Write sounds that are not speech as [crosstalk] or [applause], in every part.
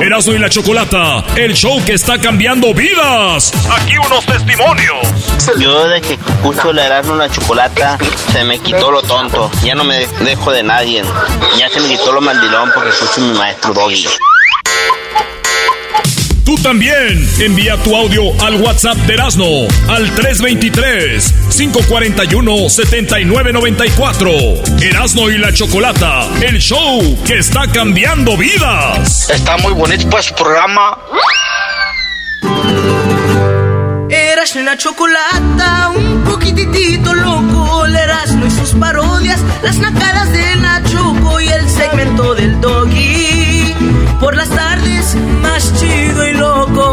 Erasmo y la Chocolata, el show que está cambiando vidas. Aquí unos testimonios. Yo de que escucho la Erasmo y la Chocolata, se me quitó lo tonto. Ya no me dejo de nadie. Ya se me quitó lo mandilón porque escucho a mi maestro Doggy. Tú también. Envía tu audio al WhatsApp de Erasmo al 323-541-7994. Erasmo y la Chocolata, el show que está cambiando vidas. Está muy bonito pues su programa. Erasmo y la Chocolata, un poquitito loco. El Erasmo y sus parodias, las nacadas de Nachoco y el segmento del Doggy. Por las tardes, más chido y loco.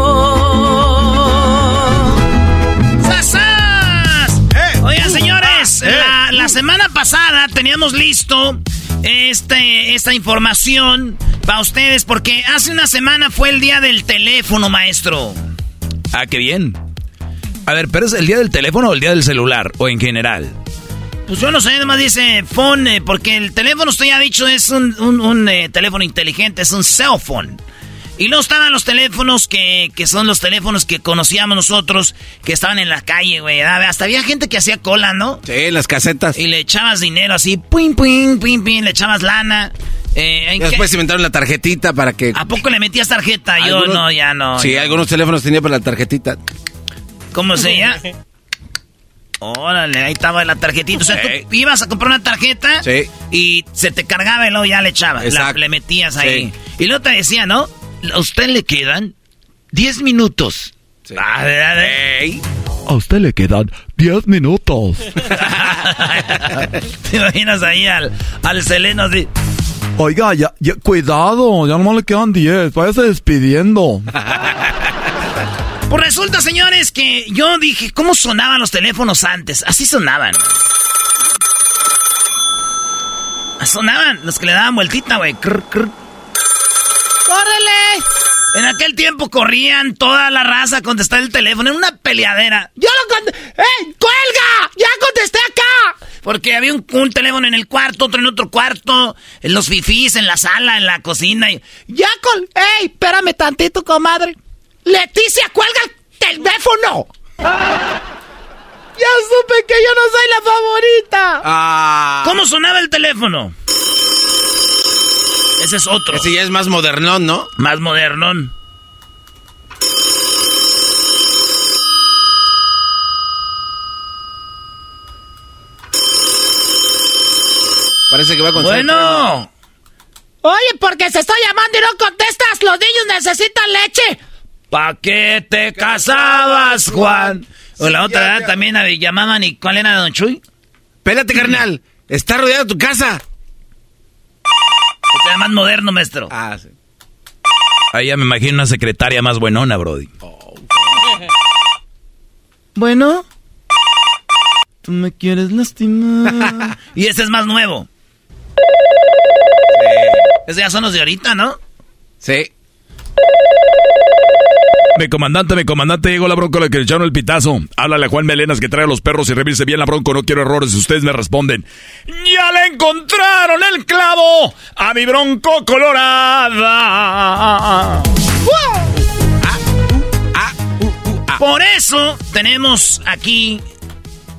¡Sasas! Oigan, señores, la, la semana pasada teníamos listo este, esta información para ustedes porque hace una semana fue el día del teléfono, maestro. Ah, qué bien. A ver, ¿pero es el día del teléfono o el día del celular? ¿O en general? Pues yo no sé, nomás dice phone, eh, porque el teléfono, usted ya ha dicho, es un, un- un, eh, teléfono inteligente, es un cell phone. Y luego estaban los teléfonos que, que son los teléfonos que conocíamos nosotros, que estaban en la calle, güey. ¿verdad? Hasta había gente que hacía cola, ¿no? Sí, las casetas. Y le echabas dinero así, ping, ping, ping, ping, le echabas lana. Eh, ¿en Y qué- después inventaron la tarjetita para que... ¿A poco le metías tarjeta? Yo Algunos- no, ya no. Sí, ya. algunos teléfonos tenían para la tarjetita. ¿Cómo se llama? [laughs] Órale, ahí estaba la tarjetita. O sea, tú ibas a comprar una tarjeta Sí. y se te cargaba y luego ya le echabas. la- le metías ahí. Sí. Y luego te decía, ¿no? A usted le quedan 10 minutos. Ah, ¿verdad? A usted le quedan 10 minutos. [laughs] ¿Te imaginas ahí al, al Seleno así? Oiga, ya, ya- cuidado, ya no le quedan 10, váyase despidiendo. [laughs] Pues resulta, señores, que yo dije, ¿cómo sonaban los teléfonos antes? Así sonaban. Sonaban los que le daban vueltita, güey. ¡Córrele! En aquel tiempo corrían toda la raza a contestar el teléfono en una peleadera. ¡Yo lo contesté! ¡Eh! ¡Cuelga! ¡Ya contesté acá! Porque había un, un teléfono en el cuarto, otro en otro cuarto, en los fifís, en la sala, en la cocina. Y... ¡Ya col! ¡Ey! Espérame tantito, comadre. ¡Leticia, cuelga el teléfono! ¡Ya supe que yo no soy la favorita! Ah. ¿Cómo sonaba el teléfono? Ese es otro. Ese ya es más modernón, ¿no? Más modernón. Parece que va con Bueno. Oye, porque se está llamando y no contestas. Los niños necesitan leche. ¿Pa' qué te casabas, Juan? O la otra ¿verdad? también llamaban y ¿cuál era Don Chuy? Espérate, carnal. Está rodeada tu casa. Este era más moderno, maestro. Ah, sí. Ahí ya me imagino una secretaria más buenona, Brody. [laughs] Bueno. Tú me quieres lastimar. [laughs] y este es más nuevo. Esos ya son los de ahorita, ¿no? Sí. Mi comandante, mi comandante, llegó la bronco, le echaron el pitazo. Háblale a Juan Melenas que trae a los perros y revise bien la bronco, no quiero errores. Ustedes me responden. ¡Ya le encontraron el clavo a mi bronco colorada! Por eso tenemos aquí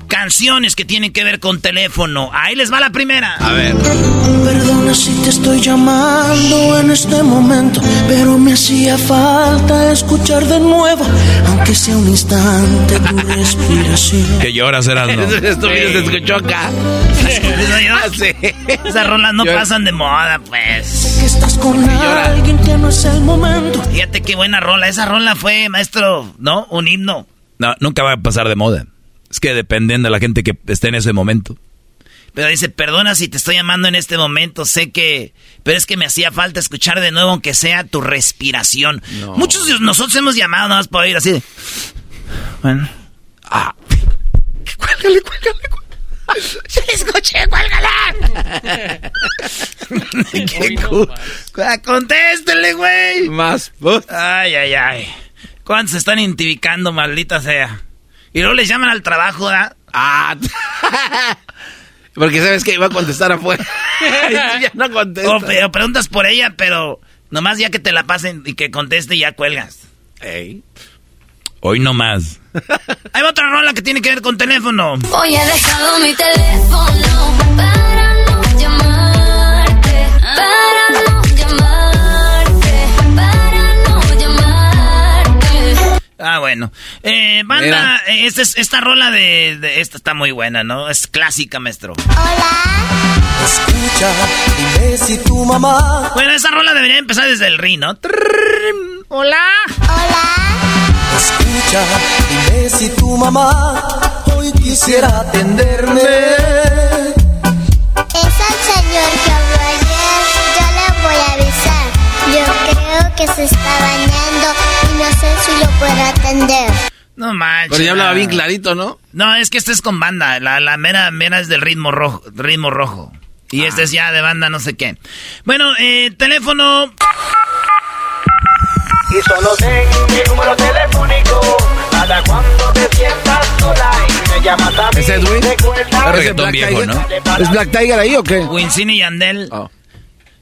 canciones que tienen que ver con teléfono. Ahí les va la primera. A ver. Perdona si te estoy llamando en este momento, pero me hacía falta escuchar de nuevo, aunque sea un instante, tu [laughs] respiración. Que lloras, eras no. [laughs] Esto se escuchó acá. [laughs] Esas rolas no pasan de moda, pues. Que estás con alguien que no es el momento. Fíjate qué buena rola. Esa rola fue, maestro, ¿no? Un himno. No, nunca va a pasar de moda. Es que dependen de la gente que esté en ese momento. Pero dice, perdona si te estoy llamando en este momento, sé que... Pero es que me hacía falta escuchar de nuevo, aunque sea tu respiración. Muchos de nosotros hemos llamado nada más para oír así de... Bueno. Ah. Cuélgale, cuélgale, cuélgale. Se le escuché, cuélgala. [laughs] Qué cu- Contéstele, güey. Más. Ay, ay, ay. ¿Cuántos se están identificando, maldita sea? Y luego les llaman al trabajo, ¿verdad? Ah. [laughs] Porque sabes que iba a contestar afuera. [laughs] [laughs] ya no contesta. O, o preguntas por ella, pero nomás ya que te la pasen y que conteste ya cuelgas. Ey. Hoy no más. Hay otra rola que tiene que ver con teléfono. Hoy he dejado mi teléfono para no llamarte, para no llamarte, Ah, bueno. Eh, banda, eh, esta, es- esta rola de, de- Esta está muy buena, ¿no? Es clásica, maestro. Escucha, dime si tu mamá. Bueno, esa rola debería empezar desde el ri, ¿no? Trrrrrm. Hola. Escucha, dime si tu mamá hoy quisiera atenderme. Manches. Pero ya hablaba bien Ah. clarito, ¿no? No, es que este es con banda. La, la mera, mera es del ritmo rojo. Ritmo rojo. Y este es ya de banda no sé qué. Bueno, eh, teléfono. Y solo ten mi número telefónico para cuando te sientas sola y me llamas a mí. ¿Ese es Edwin? ¿Es reggaetón Black viejo, Tiger? ¿no? ¿Es Black Tiger ahí o qué? Winston y Yandel. Oh.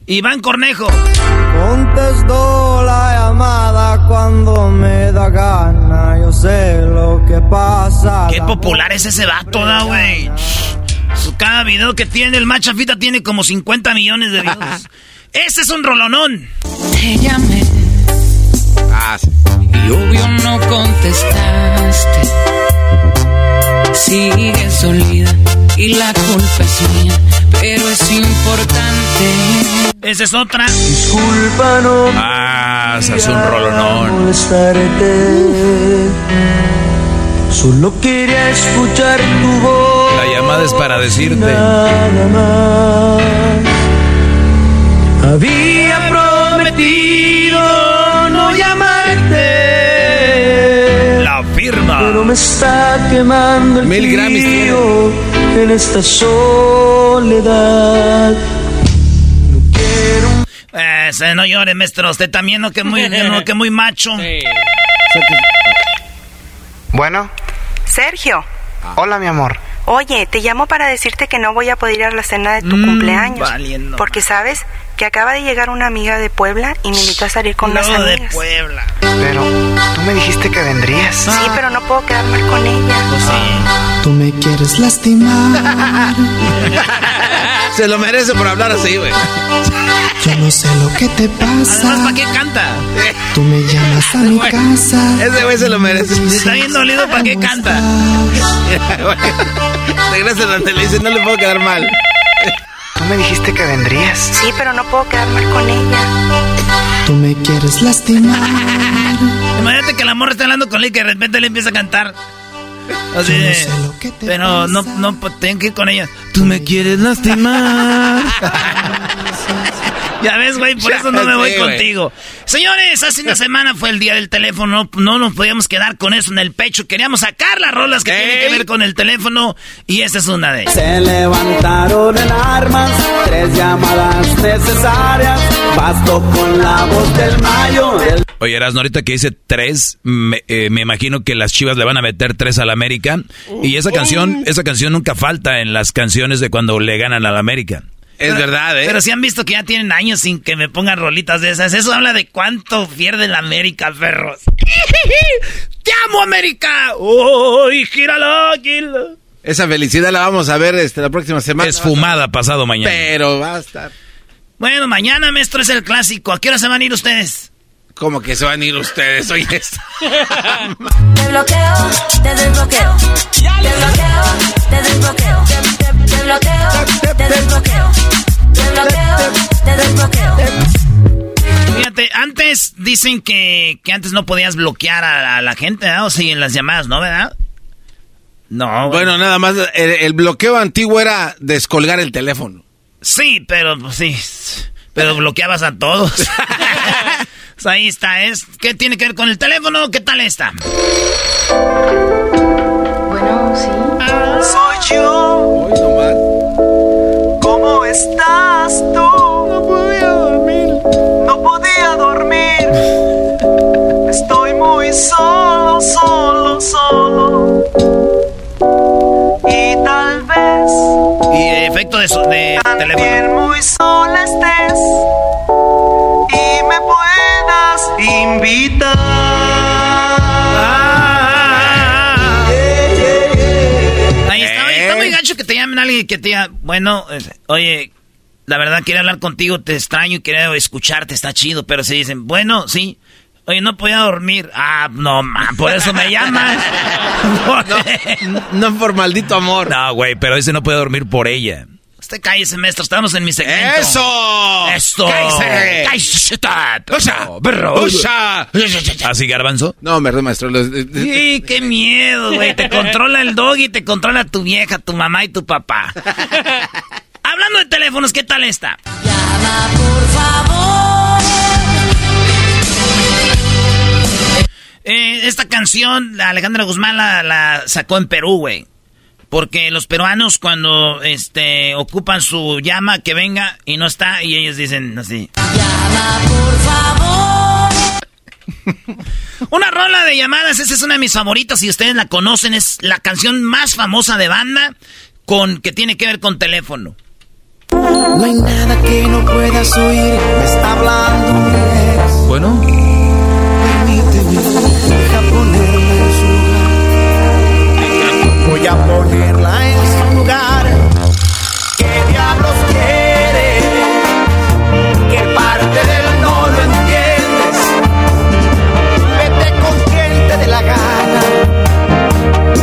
Iván Cornejo. Contesto la llamada cuando me da gana. Yo sé lo que pasa. Qué popular es ese vato, da, güey. Su- Cada video que tiene el machafita tiene como 50 millones de views. [laughs] Ese es un rolonón. Te llamé Ah, sí. y obvio no contestaste. Sigues dolida y la culpa es mía, pero es importante. Esa es otra. Disculpa, no Ah, se hace un rolonón. Solo quería escuchar tu voz. La llamada es para decirte. Nada más. Había prometido Pero me está quemando el Mil Grammys en esta soledad. No quiero Ese, no llore, maestro. Usted también, ¿no? Que muy, [laughs] no, que muy macho. Bueno, Sergio, hola mi amor. oye, te llamo para decirte que no voy a poder ir a la cena de tu Mm, cumpleaños. valiendo Porque sabes que acaba de llegar una amiga de Puebla y me invitó a salir con unas No, de amigas. Puebla. Pero tú me dijiste que vendrías. Sí, pero no puedo quedar mal con ella. Pues sí. Tú me quieres lastimar. [laughs] Se lo merece por hablar así, güey. Yo no sé lo que te Además, pasa. ¿para qué canta? Tú me llamas a mi casa. Ese güey se lo merece. Si está bien dolido, ¿para qué canta? [laughs] Regresa a la tele y dice, no le puedo quedar mal. Tú me dijiste que vendrías. Sí, pero no puedo quedar mal con ella. Tú me quieres lastimar. Imagínate que la morra está hablando con él y que de repente le empieza a cantar. Así no de, sé lo que te pero no, pasa. no, pues, tengo que ir con ella. Tú me quieres lastimar. [laughs] ya ves, güey, por Ya eso no me voy contigo. Señores, hace una semana fue el día del teléfono. No, no nos podíamos quedar con eso en el pecho. Queríamos sacar las rolas que tienen que ver con el teléfono. Y esta es una de ellas. Se levantaron en armas, tres llamadas necesarias. Bastó con la voz del mayo. del- Oye, Erasmo, ahorita que dice tres, me, eh, me imagino que las chivas le van a meter tres al América. Y esa canción, esa canción nunca falta en las canciones de cuando le ganan al América. Es verdad, ¿eh? Pero si han visto que ya tienen años sin que me pongan rolitas de esas. Eso habla de cuánto pierde la América, perros. [laughs] ¡Te amo, América! ¡Uy, gira la águila! Esa felicidad la vamos a ver este, la próxima semana. Esfumada pasado mañana. Pero va a estar. Bueno, mañana, maestro, es el clásico. ¿A qué hora se van a ir ustedes? ¿Cómo que se van a ir ustedes? Oye, esto. [laughs] Te bloqueo, te desbloqueo. Te bloqueo, te desbloqueo. Te, te- te bloqueo, te desbloqueo. Te bloqueo, te desbloqueo. Fíjate, antes dicen que, que antes no podías bloquear a, a la gente, ¿verdad? O sí, en las llamadas, ¿no, verdad? No. Bueno, nada más, el, el bloqueo antiguo era descolgar el teléfono. Sí, pero pues, sí. Pero bloqueabas a todos. [laughs] Pues ahí está, es. ¿Qué tiene que ver con el teléfono? ¿Qué tal está? Bueno, sí. Soy yo. ¿Cómo estás tú? No podía dormir. No podía dormir. [laughs] Estoy muy solo, solo, solo. Y tal vez Y efecto de, su- de teléfono. también muy sola estés. Puedas invitar. Ahí está, oye, está muy gacho que te llamen alguien que te diga, bueno, eh, oye, la verdad quería hablar contigo, te extraño y quería escucharte, está chido, pero si dicen, bueno, sí, oye, no podía dormir, ah, no, man, por eso me llamas. [laughs] No por maldito amor. No, güey, pero ese no puede dormir por ella. Usted cállese, maestro, estamos en mi segmento. ¡Eso! ¡Esto! ¡Cállese! ¡Cállese! ¡Usa! ¡Perro! ¡Usa! ¿Así, garbanzo? No, perdón, maestro. los- Sí, qué miedo, güey. Te controla el dog y te controla tu vieja, tu mamá y tu papá. [laughs] Hablando de teléfonos, ¿qué tal está? Llama, por favor. Eh, esta canción, Alejandra Guzmán la, la sacó en Perú, güey. Porque los peruanos cuando este ocupan su llama que venga y no está y ellos dicen así. Llama, por favor. Una rola de llamadas, esa es una de mis favoritas, si ustedes la conocen, es la canción más famosa de banda con que tiene que ver con teléfono. No hay nada que no puedas oír, me está hablando. Bueno. Voy a ponerla en su lugar. ¿Qué diablos quiere? ¿Qué parte del no lo entiendes? Vete con quien te dé la gana.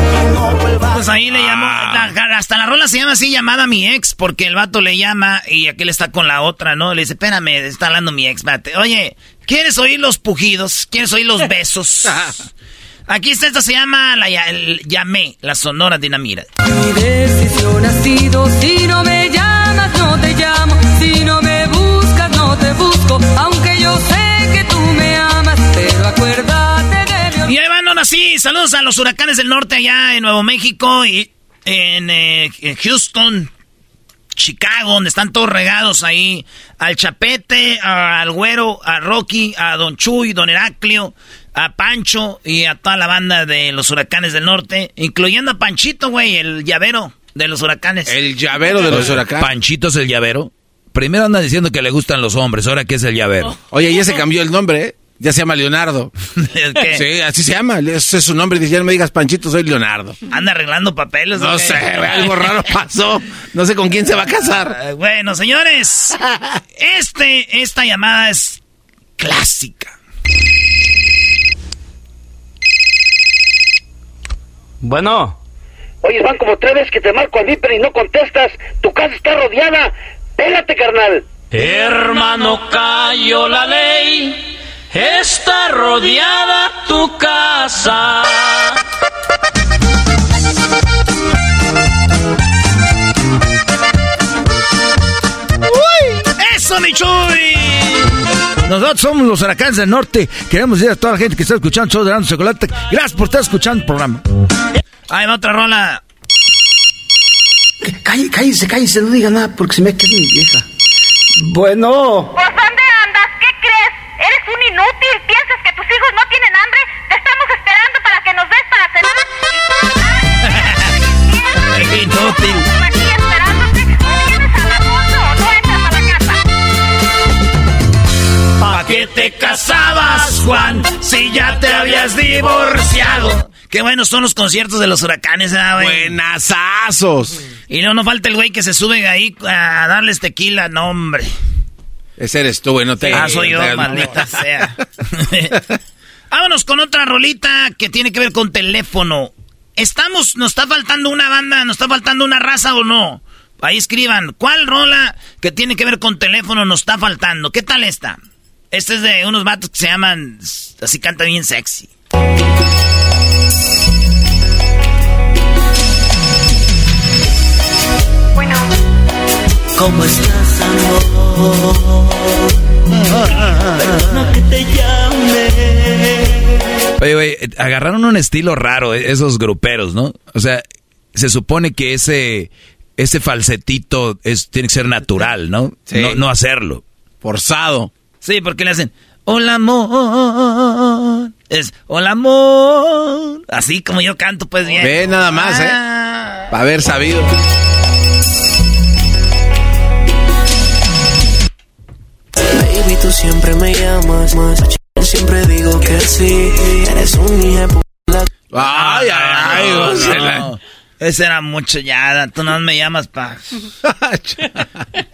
Y no vuelvas Pues ahí le llamó, la- hasta la rola se llama así, llamada mi ex, porque el vato le llama y aquel está con la otra, ¿no? Le dice, espérame, está hablando mi ex, espérate. Oye, ¿quieres oír los pujidos? ¿Quieres oír los besos? [laughs] Aquí está, esta se llama la el- Llamé, la Sonora Dinamita. Mi decisión ha sido si no me llamas, no te llamo. Si no me buscas, no te busco. Aunque yo sé que tú me amas, pero acuérdate de mi Y ahí van ahora sí, saludos a los huracanes del norte allá en Nuevo México y en, eh, en Houston, Chicago, donde están todos regados ahí. Al Chapete, al Güero, a Rocky, a Don Chuy, Don Heraclio, a Pancho y a toda la banda de los huracanes del norte, incluyendo a Panchito, güey, el llavero de los huracanes. El llavero de los huracanes. Panchito es el llavero. Primero anda diciendo que le gustan los hombres, ahora que es el llavero. [laughs] Oye, ya se cambió el nombre, ¿eh? Ya se llama Leonardo. [laughs] ¿Qué? Sí, así se llama. Ese es su nombre. Dice, ya no me digas Panchito, soy Leonardo. Anda arreglando papeles. ¿o No sé, güey, algo raro pasó. No sé con quién se va a casar. Eh, [laughs] Bueno, señores, este, esta llamada es clásica. Bueno. Oye, van como tres veces que te marco a mí, pero y no contestas. Tu casa está rodeada. Pégate, carnal. Hermano, cayó la ley. Está rodeada tu casa. ¡Eso, mi Chuy! Nosotros somos los huracanes del norte. Queremos decir a toda la gente que está escuchando el show de Grande Chocolate. Gracias por estar escuchando el programa. Ahí va otra rola. Cállese, cállese, cállese, no diga nada porque se me queda mi vieja. Bueno. Qué te casabas, Juan, si ya te habías divorciado? Qué buenos son los conciertos de los huracanes, ¿ah, güey? Buenasazos. Y no, no falta el güey que se sube ahí a darles tequila, no, hombre. Ese eres tú, güey, no te... Ah, soy yo, te- maldita sea. [laughs] Vámonos con otra rolita que tiene que ver con teléfono. Estamos, nos está faltando una banda, nos está faltando una raza o no. Ahí escriban, ¿cuál rola que tiene que ver con teléfono nos está faltando? ¿Qué tal esta? Este es de unos vatos que se llaman, así canta bien sexy. Bueno. ¿Cómo estás, amor? Perdona que te llame. Oye, güey, agarraron un estilo raro eh, esos gruperos, ¿no? O sea, se supone que ese, ese falsetito es, tiene que ser natural, ¿no? Sí. No, no hacerlo. Forzado. Sí, porque le hacen, hola amor. Es, hola amor. Así como yo canto, pues bien. Ve nada más, ¿eh? Ah. Para haber sabido. Baby, tú siempre me llamas más. Siempre digo que sí. Eres un hijo. Ay, ay, ay. No, no. la- Ese era mucho ya, tú no me llamas pa. [laughs] [laughs] Llámame.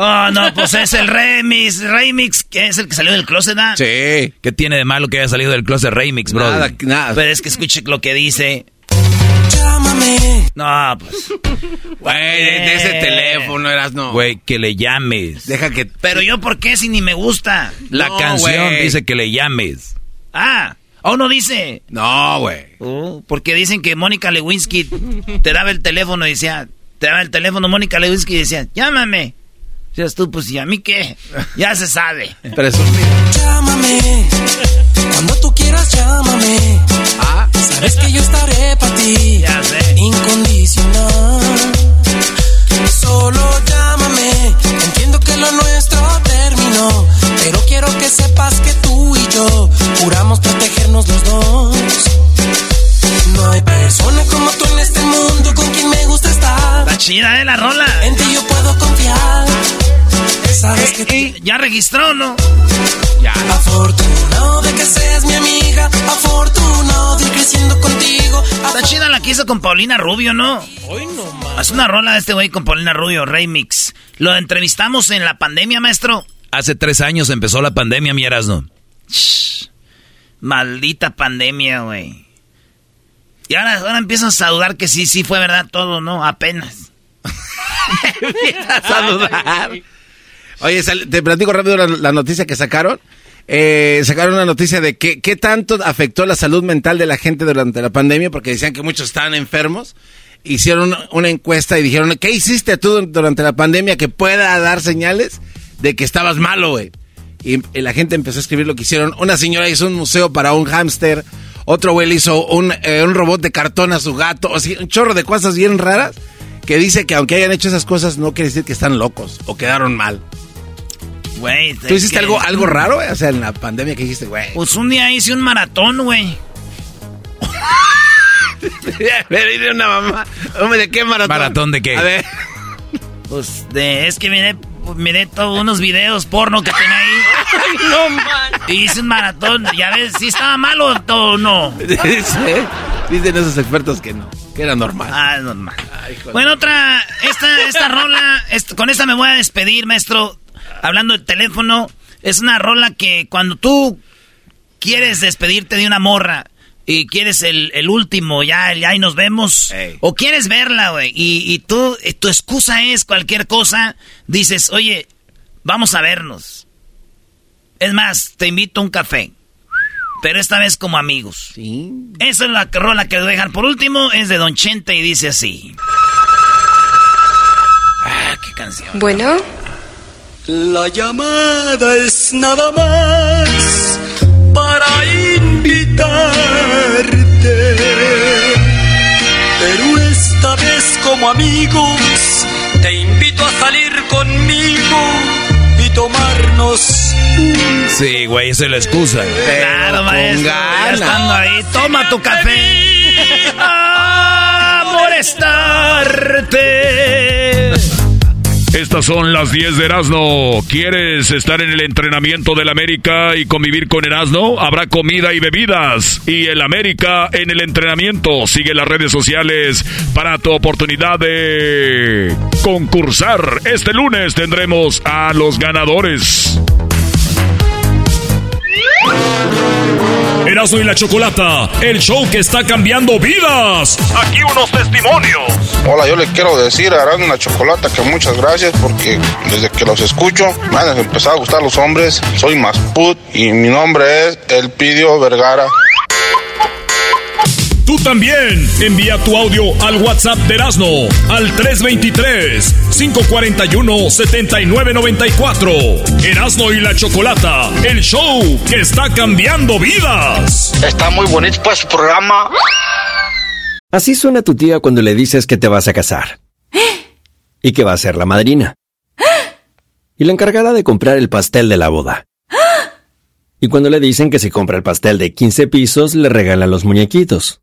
Ah, Oh, no, pues es el remix, remix, que es el que salió del closet, ¿da? Sí. ¿Qué tiene de malo que haya salido del closet remix, bro? Nada, nada. Pero es que escuche lo que dice. Llámame. No, pues. Güey, de ese teléfono eras no. Güey, que le llames. Deja que. Pero yo, ¿por qué si ni me gusta? La No, canción dice que le llames. Ah, oh, no dice. No, güey. Oh, porque dicen que Mónica Lewinsky te daba el teléfono y decía, te daba el teléfono Mónica Lewinsky y decía, llámame. Decías tú, pues, ¿y a mí qué? Ya se sabe. Presumido. Llámame. Cuando tú quieras, llámame. Ah, Sabes que yo estaré para ti. Ya sé. Incondicional. Solo llámame. Entiendo que lo nuestro terminó. Pero quiero que sepas que tú y yo juramos protegernos los dos. No hay persona como tú en este mundo con quien me gusta estar. Está chida, ¿eh? La rola. En ti yo puedo confiar. Sabes que tú- Ya registró, ¿no? Afortunado de que seas mi amiga. Afortunado de ir creciendo contigo. Está chida la que hizo con Paulina Rubio, ¿no? Es una rola de este güey con Paulina Rubio, remix. Lo entrevistamos en la pandemia, maestro. Hace tres años empezó la pandemia, mi Erasmo. Maldita pandemia, güey. Y ahora, ahora empiezas a dudar que sí, sí fue verdad todo, ¿no? Apenas. [laughs] Empiezas a dudar. Oye, sal- te platico rápido la, la noticia que sacaron. Eh, sacaron una noticia de que, qué tanto afectó la salud mental de la gente durante la pandemia, porque decían que muchos estaban enfermos. Hicieron una, una encuesta y dijeron, ¿qué hiciste tú durante la pandemia que pueda dar señales de que estabas malo, güey? Y, y la gente empezó a escribir lo que hicieron. Una señora hizo un museo para un hámster. Otro güey le hizo un, eh, un robot de cartón a su gato. O sea, un chorro de cosas bien raras que dice que aunque hayan hecho esas cosas no quiere decir que están locos o quedaron mal. Güey. ¿Tú hiciste algo, algo raro, güey? O sea, en la pandemia que dijiste, güey. Pues un día hice un maratón, güey. [laughs] Me dice una mamá. Hombre, ¿de qué maratón? ¿Maratón de qué? A ver. Pues de, es que miré, miré todos unos videos porno que tenía ahí. [laughs] no man. Y hice un maratón. Ya ves, si estaba malo o no. [laughs] Dice, dicen esos expertos que no, que era normal. Ah, es normal. Bueno, otra, esta, esta rola, con esta me voy a despedir, maestro. Hablando del teléfono, es una rola que cuando tú quieres despedirte de una morra y quieres el, el último, ya, ya ahí nos vemos, o quieres verla, güey, y, y tú, tu excusa es cualquier cosa, dices, oye, vamos a vernos. Es más, te invito a un café. Pero esta vez como amigos. Sí. Esa es la rola que les voy a dejar por último. Es de Don Chente y dice así. Ah, qué canción. Bueno. La llamada es nada más para invitarte. Pero esta vez como amigos te invito a salir conmigo y tomarnos un Sí, güey, esa es la excusa. Claro, maestro. Ya estando ahí, toma tu café. A molestarte. Estas son las 10 de Erasmo. ¿Quieres estar en el entrenamiento del América y convivir con Erasmo? Habrá comida y bebidas. Y el América en el entrenamiento. Sigue las redes sociales para tu oportunidad de concursar. Este lunes tendremos a los ganadores. Erasmo y la Chocolata, el show que está cambiando vidas. Aquí unos testimonios. Hola, yo le quiero decir a Arán la Chocolata que muchas gracias porque desde que los escucho me han empezado a gustar los hombres. Soy más put y mi nombre es Elpidio Vergara. Tú también envía tu audio al WhatsApp de Erasmo al 323-541-7994. Erasmo y la Chocolata, el show que está cambiando vidas. Está muy bonito pues su programa. Así suena tu tía cuando le dices que te vas a casar. Y que va a ser la madrina. Y la encargada de comprar el pastel de la boda. Y cuando le dicen que si compra el pastel de 15 pisos, le regalan los muñequitos.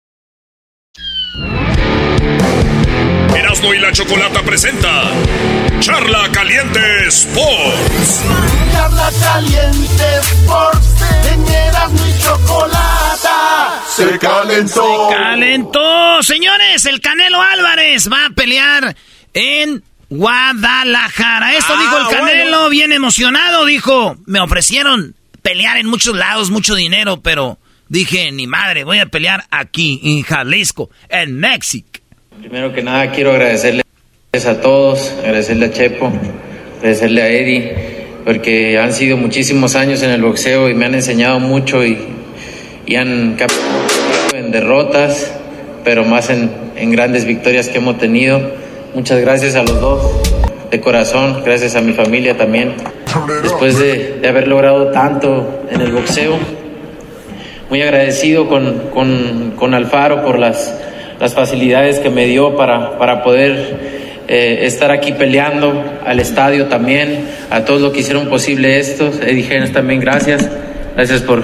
Erasmo y la Chocolata presenta Charla Caliente Sports. Charla caliente Sports. En Erasmo y Chocolata. Se calentó. Se calentó. Señores, el Canelo Álvarez va a pelear en Guadalajara. Esto Ah, dijo el Canelo, bueno. bien emocionado. Dijo, me ofrecieron pelear en muchos lados, mucho dinero, pero dije, ni madre, voy a pelear aquí, en Jalisco, en México. Primero que nada quiero agradecerles a todos, agradecerle a Chepo, agradecerle a Eddie, porque han sido muchísimos años en el boxeo y me han enseñado mucho y, y han captado en derrotas, pero más en, en grandes victorias que hemos tenido. Muchas gracias a los dos, de corazón, gracias a mi familia también. Después de, de haber logrado tanto en el boxeo, muy agradecido con, con, con Alfaro por las, las facilidades que me dio para, para poder eh, estar aquí peleando, al estadio también, a todos los que hicieron posible esto, Eddie Genes también gracias, gracias por,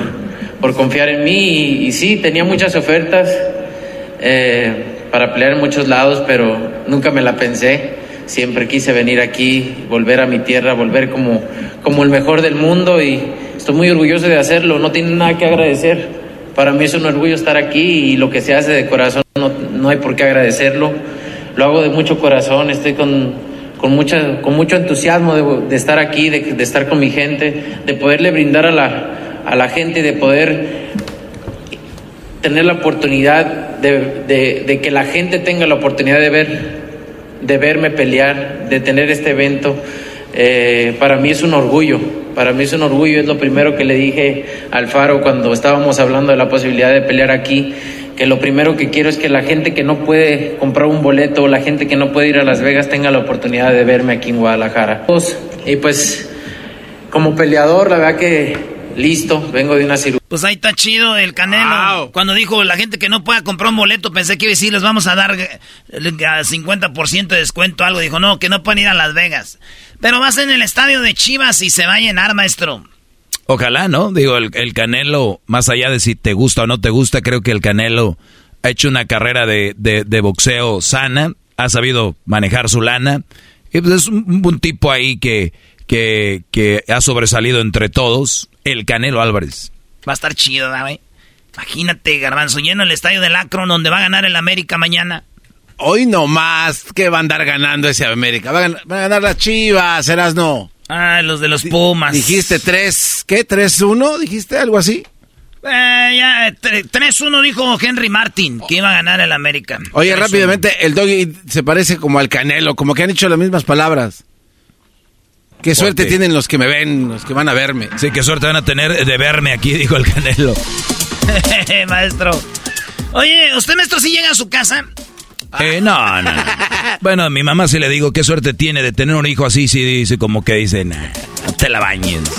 por confiar en mí. Y, y sí, tenía muchas ofertas eh, para pelear en muchos lados, pero nunca me la pensé, siempre quise venir aquí, volver a mi tierra, volver como, como el mejor del mundo y estoy muy orgulloso de hacerlo, no tiene nada que agradecer. Para mí es un orgullo estar aquí y lo que se hace de corazón no, no hay por qué agradecerlo. Lo hago de mucho corazón, estoy con, con, mucha, con mucho entusiasmo de, de estar aquí, de, de estar con mi gente, de poderle brindar a la, a la gente, de poder tener la oportunidad de, de- de que la gente tenga la oportunidad de ver, de verme pelear, de tener este evento. Eh, para mí es un orgullo, para mí es un orgullo, es lo primero que le dije al Faro cuando estábamos hablando de la posibilidad de pelear aquí, que lo primero que quiero es que la gente que no puede comprar un boleto o la gente que no puede ir a Las Vegas tenga la oportunidad de verme aquí en Guadalajara. Y pues como peleador, la verdad que listo, vengo de una cirugía. Pues ahí está chido el Canelo. Cuando dijo la gente que no pueda comprar un boleto, pensé que iba a decir, les vamos a dar eh, a 50% de descuento algo. Dijo, no, que no pueden ir a Las Vegas. Pero vas en el estadio de Chivas y se va a llenar, maestro. Ojalá, ¿no? Digo, el, el Canelo, más allá de si te gusta o no te gusta, creo que el Canelo ha hecho una carrera de, de- de boxeo sana. ha sabido manejar su lana. Y pues es un, un tipo ahí que, que, que ha sobresalido entre todos, el Canelo Álvarez. Va a estar chido, ¿verdad, güey. Imagínate, Garbanzo, lleno el estadio del Akron donde va a ganar el América mañana. Hoy nomás que va a andar ganando ese América. Va a ganar, van a ganar las chivas, serás no. Ah, los de los Pumas. Dijiste tres, ¿qué? ¿Tres-uno? ¿Dijiste algo así? Eh, ya, eh, tre- 3-1 dijo Henry Martin que iba a ganar el América. Oye, 3-1. rápidamente, el doggy se parece como al Canelo, como que han dicho las mismas palabras. Qué suerte tienen los que me ven, los que van a verme. Sí, qué suerte van a tener de verme aquí, [laughs] dijo el Canelo. [laughs] maestro. Oye, ¿usted, maestro, sí llega a su casa? Eh, no, no, no. Bueno, a mi mamá sí le digo qué suerte tiene de tener un hijo así, sí dice como que dice, nah, no te la bañes. [laughs]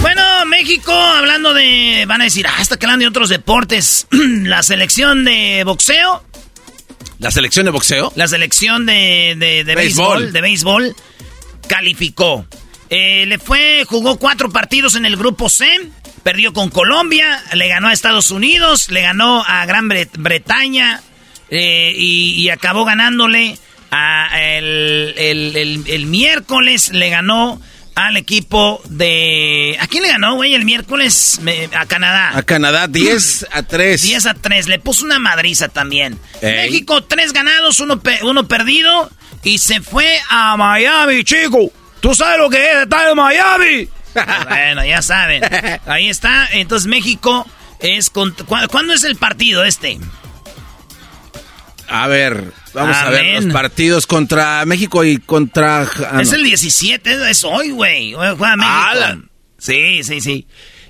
Bueno, México, hablando de... Van a decir, ah, está que hablan de otros deportes. [clears throat] la selección de boxeo, ¿La selección de boxeo? la selección de, de, de Béisbol. béisbol, de béisbol, calificó. Eh, le fue, jugó cuatro partidos en el grupo C, perdió con Colombia, le ganó a Estados Unidos, le ganó a Gran Bre- Bretaña eh, y, y acabó ganándole a el, el- el- el miércoles, le ganó al equipo de... ¿A quién le ganó, güey, el miércoles? Me- a Canadá. A Canadá, 10 a 3. 10 a 3, le puso una madriza también. Ey. México, tres ganados, uno, pe- uno perdido. Y se fue a Miami, chico. ¿Tú sabes lo que es estar en Miami? [laughs] bueno, ya saben. Ahí está. Entonces México es... Con, ¿cu- ¿Cuándo es el partido este? A ver, vamos a ver los partidos contra México y contra... ah, es el 17, es hoy, güey. Juega México. ¡Hala! Sí, sí, sí.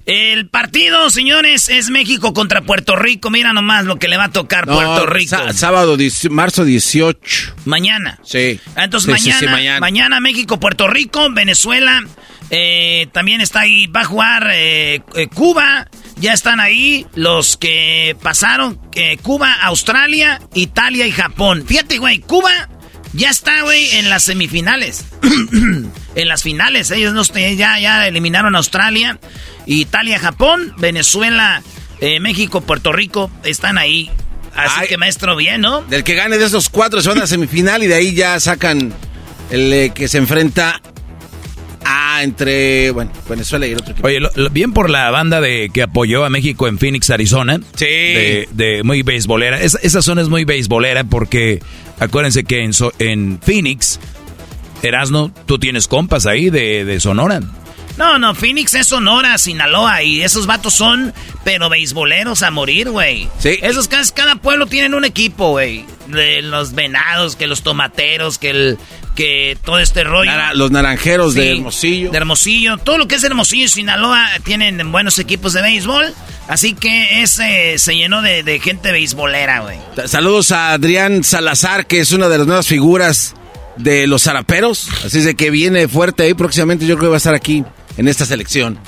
El partido, señores, es México contra Puerto Rico. Mira nomás lo que le va a tocar No, Puerto Rico. sá- sábado, 10 marzo 18. Mañana. Sí. Ah, Entonces Sí, sí, mañana, sí, mañana. mañana México, Puerto Rico, Venezuela, eh, también está ahí, va a jugar eh, eh, Cuba, ya están ahí los que pasaron, eh, Cuba, Australia, Italia y Japón. Fíjate, güey, Cuba ya está, güey, en las semifinales. [clears throat] en las finales, ellos no, ya, ya eliminaron a Australia, Italia, Japón, Venezuela, eh, México, Puerto Rico, están ahí. Así Ay. que maestro, bien, ¿no? Del que gane de esos cuatro se van a semifinal y de ahí ya sacan el eh, que se enfrenta a entre, bueno, Venezuela y el otro equipo. Oye, lo- lo- bien por la banda de que apoyó a México en Phoenix, Arizona. Sí. De, de muy beisbolera. Esa, esa zona es muy beisbolera porque acuérdense que en, so- en Phoenix, Erasno, tú tienes compas ahí de, de Sonora. No, no, Phoenix es Sonora, Sinaloa, y esos vatos son, pero beisboleros a morir, güey. Sí. Esos cada, cada pueblo tienen un equipo, güey. De los venados, que los tomateros, que el, que todo este rollo. Nara- los naranjeros de Hermosillo. De Hermosillo. Todo lo que es Hermosillo y Sinaloa tienen buenos equipos de béisbol. Así que ese se llenó de, de gente beisbolera, güey. Saludos a Adrián Salazar, que es una de las nuevas figuras de los zaraperos. Así es de que viene fuerte ahí próximamente. Yo creo que va a estar aquí en esta selección.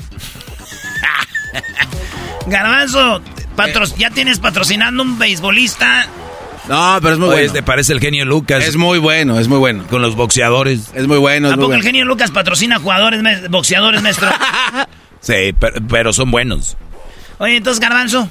Garbanzo, patro- Eh. ya tienes patrocinando un beisbolista. No, pero es muy Oye, bueno. te parece el genio Lucas Es muy bueno, es muy bueno. con los boxeadores. Es muy bueno, es ¿A muy poco bueno. el genio Lucas patrocina jugadores, me- boxeadores, maestro? [laughs] Sí, pero, pero son buenos. Oye, entonces, Garbanzo.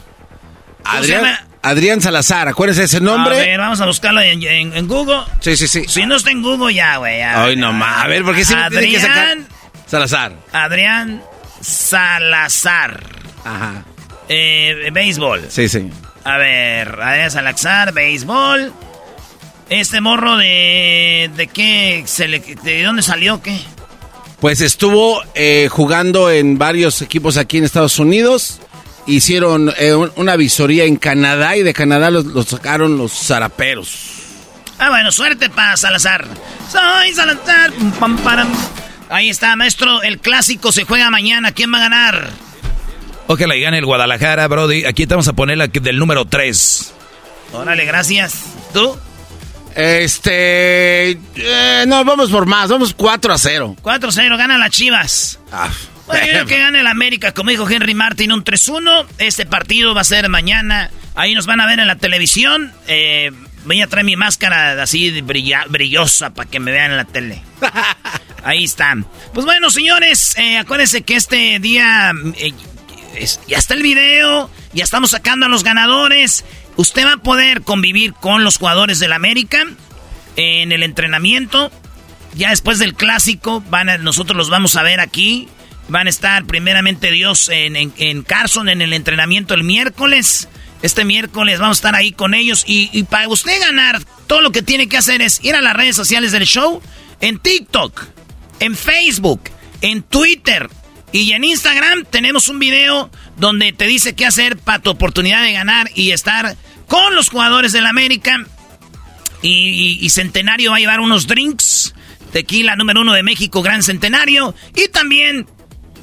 ¿cómo se Adrián, llama? Adrián Salazar, acuérdense ese A nombre. ver, vamos a buscarlo en, en- en Google. Sí, sí, sí. Si no está en Google, ya, güey. Ay, no más. A ver, ¿por qué siempre tienen que sacar? Salazar. Adrián Salazar. Ajá. Eh, béisbol. Sí, sí. A ver, Adrián Salazar, béisbol. Este morro de... ¿De qué? Se le- ¿De dónde salió? ¿Qué? Pues estuvo eh, jugando en varios equipos aquí en Estados Unidos. Hicieron eh, un- una visoría en Canadá y de Canadá los, los sacaron los zaraperos. Ah, bueno, suerte para Salazar. Soy Salazar. pam, param. Ahí está, maestro. El clásico se juega mañana. ¿Quién va a ganar? Ojalá y gane el Guadalajara, Brody. Aquí te vamos a poner la del número 3. Órale, gracias. ¿Tú? Este. eh, no, vamos por más. Vamos 4 a 0. 4-0, gana las Chivas. Ah, Bueno, yo creo que gane el América, como dijo Henry Martin, un 3-1. Este partido va a ser mañana. Ahí nos van a ver en la televisión. Eh, voy a traer mi máscara así brilla- brillosa para que me vean en la tele. [laughs] Ahí están. Pues bueno, señores, eh, acuérdense que este día eh, ya está el video, ya estamos sacando a los ganadores. usted va a poder convivir con los jugadores del América en el entrenamiento. Ya después del clásico, van a- nosotros los vamos a ver aquí. Van a estar primeramente Dios en, en- en Carson en el entrenamiento el miércoles. Este miércoles vamos a estar ahí con ellos. Y para usted ganar, todo lo que tiene que hacer es ir a las redes sociales del show, en TikTok, en Facebook, en Twitter y en Instagram tenemos un video donde te dice qué hacer para tu oportunidad de ganar y estar con los jugadores del América. Y, y- Centenario va a llevar unos drinks. Tequila número uno de México, Gran Centenario. Y también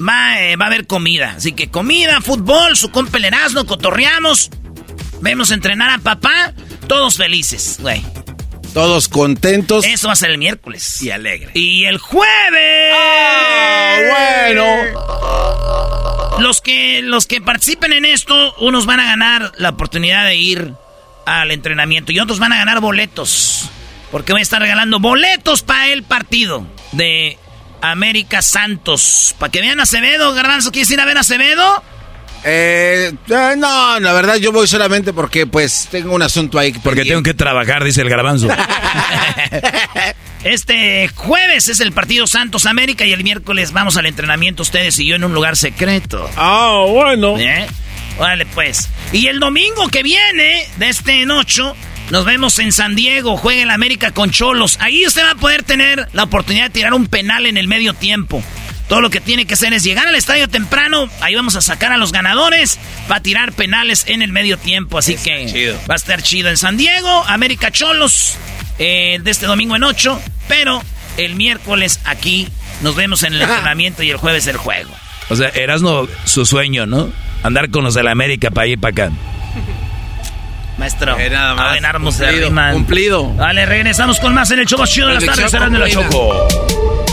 va, eh, va a haber comida. Así que comida, fútbol, su compa el cotorreamos. Vemos entrenar a papá. Todos felices, güey. Todos contentos. Eso va a ser el miércoles. Y alegre. Y el jueves. bueno. Los que, los que participen en esto, unos van a ganar la oportunidad de ir al entrenamiento y otros van a ganar boletos. Porque voy a estar regalando boletos para el partido de América Santos. Para que vean a Acevedo, Garbanzo, ¿quieres ir a ver a Acevedo? Eh, eh, no, la verdad yo voy solamente porque pues tengo un asunto ahí. Porque tengo que trabajar, dice el garbanzo. [laughs] Este jueves es el partido Santos América y el miércoles vamos al entrenamiento ustedes y yo en un lugar secreto. Ah, bueno. ¿Eh? Órale, pues. Y el domingo que viene, de este en ocho, nos vemos en San Diego. Juega el América con Cholos. Ahí usted va a poder tener la oportunidad de tirar un penal en el medio tiempo. Todo lo que tiene que hacer es llegar al estadio temprano. Ahí vamos a sacar a los ganadores. Va a tirar penales en el medio tiempo. Así que va a estar chido en San Diego. América Cholos. eh, de este domingo en 8. Pero el miércoles aquí nos vemos en el entrenamiento y el jueves el juego. O sea, Erasno, su sueño, ¿no? Andar con los de la América para ir para acá. Maestro. nada más. A ver, Armos de Cumplido, cumplido. Vale, regresamos con más en el show chido de las tardes. Predicción Serán de la. Choco.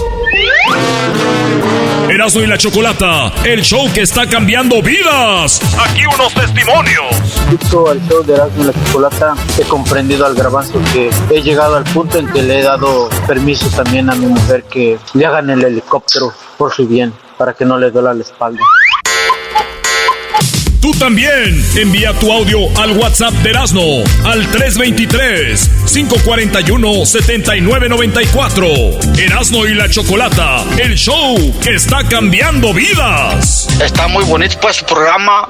Erasmo y la Chocolata, el show que está cambiando vidas. Aquí unos testimonios. Escucho al show de Erasmo y la Chocolata, he comprendido al garbanzo que he llegado al punto en que le he dado permiso también a mi mujer que le hagan el helicóptero por su bien, para que no le duela la espalda. Tú también envía tu audio al WhatsApp de Erasmo al 323-541-7994. Erasmo y la Chocolata, el show que está cambiando vidas. Está muy bonito pues su programa.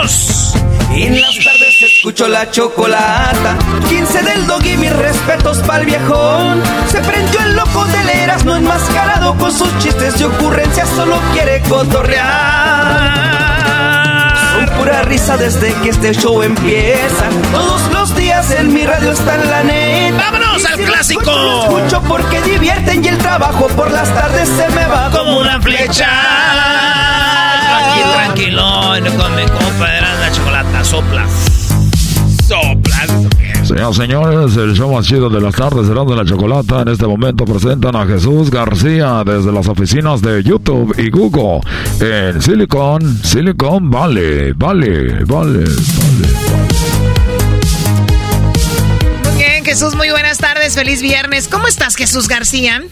¡Vámonos! En las tardes escucho la chocolata. 15 del dog y mis respetos pa'l viejón. Se prendió el loco del Erasmo enmascarado con sus chistes y ocurrencias. Solo quiere cotorrear. Son pura risa desde que este show empieza. Todos los días en mi radio está en la neta. ¡Vámonos Y al si lo clásico! escucho, lo escucho porque divierten y el trabajo por las tardes se me va Como una flecha. Tranquilo, tranquilo. No come, compa, eran la chocolata. Sopla. Sopla. Señoras y señores, el show más chido de las tardes será de la chocolata. En este momento presentan a Jesús García desde las oficinas de YouTube y Google en Silicon, Silicon Valley, Valley, Valley, Valley. Muy bien, Jesús, muy buenas tardes, feliz viernes. ¿Cómo estás, Jesús García?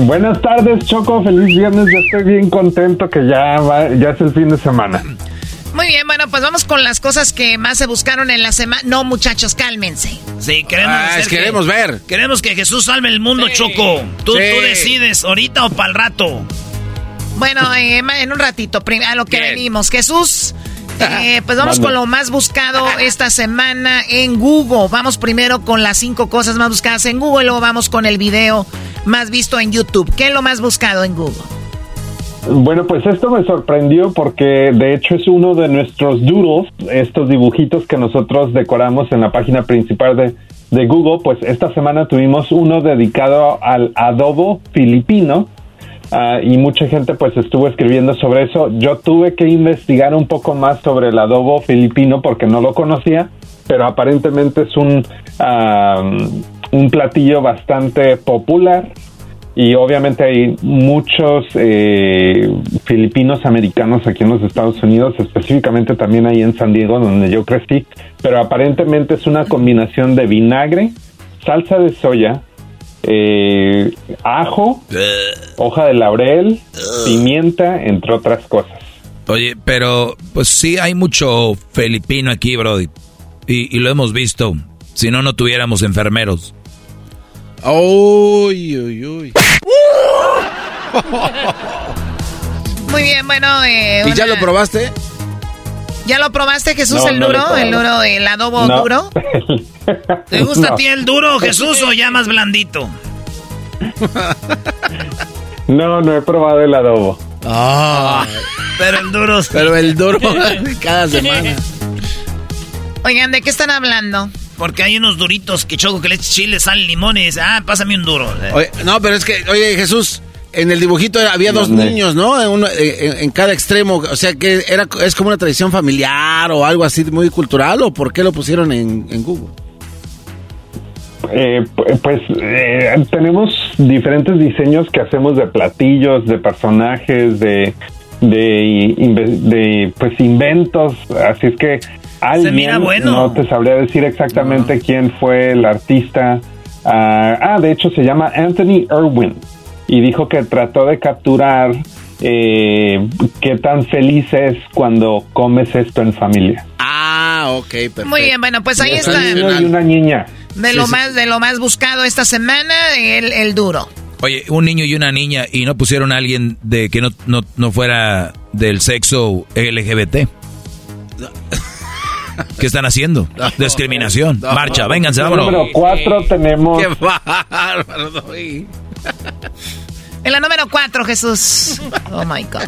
Buenas tardes, Choco. Feliz viernes. Yo estoy bien contento que ya va, ya es el fin de semana. Muy bien, bueno, pues vamos con las cosas que más se buscaron en la semana. No, muchachos, cálmense. Sí, queremos, Ah, hacer queremos que- ver. Queremos que Jesús salve el mundo, Choco. Tú, Sí. tú decides, ahorita o para el rato. Bueno, eh, en un ratito, a lo que venimos. Jesús, eh, pues vamos con lo más buscado esta semana en Google. Vamos primero con las cinco cosas más buscadas en Google, luego vamos con el video más visto en YouTube. ¿Qué es lo más buscado en Google? Bueno, pues esto me sorprendió porque de hecho es uno de nuestros doodles, estos dibujitos que nosotros decoramos en la página principal de, de Google. Pues esta semana tuvimos uno dedicado al adobo filipino, Ah, y mucha gente pues estuvo escribiendo sobre eso. Yo tuve que investigar un poco más sobre el adobo filipino porque no lo conocía, pero aparentemente es un, un platillo bastante popular y obviamente hay muchos eh, filipinos americanos aquí en los Estados Unidos, específicamente también ahí en San Diego donde yo crecí, pero aparentemente es una combinación de vinagre, salsa de soya, eh, ajo, hoja de laurel, pimienta, entre otras cosas. Oye, pero pues sí hay mucho filipino aquí, Brody. Y, lo hemos visto. Si no, no tuviéramos enfermeros. Uy, uy, uy. Muy bien, bueno. Eh, ¿Y ya lo probaste? ¿Ya lo probaste, Jesús, el duro? ¿El duro, el adobo duro? [laughs] ¿Te gusta a ti el duro, Jesús, o ya más blandito? [laughs] no, no he probado el adobo. Ah, pero el duro. Pero el duro [laughs] cada semana. Oigan, ¿de qué están hablando? Porque hay unos duritos que choco que le chile, sal, limones. Ah, pásame un duro. no, pero es que, oye, Jesús, en el dibujito había dos niños, ¿no? En, en, cada extremo. O sea, que era es como una tradición familiar o algo así muy cultural, ¿o por qué lo pusieron en, Google? Eh, pues eh, tenemos diferentes diseños que hacemos de platillos, de personajes, de, de, pues inventos. Así es que alguien, no te sabría decir exactamente quién fue el artista. ah, ah de hecho se llama Anthony Irwin y dijo que trató de capturar eh, qué tan feliz es cuando comes esto en familia. Ah, ok, perfecto. Muy bien, bueno, pues ahí está. Un niño y una niña. De lo más, de lo más buscado esta semana, el, el duro. Oye, un niño y una niña y no pusieron a alguien de que no, no, no fuera del sexo LGBT. ¿Qué están haciendo? Discriminación. Marcha, vénganse, vámonos. Número cuatro tenemos. Qué bárbaro. En la número 4, Jesús. Oh my God.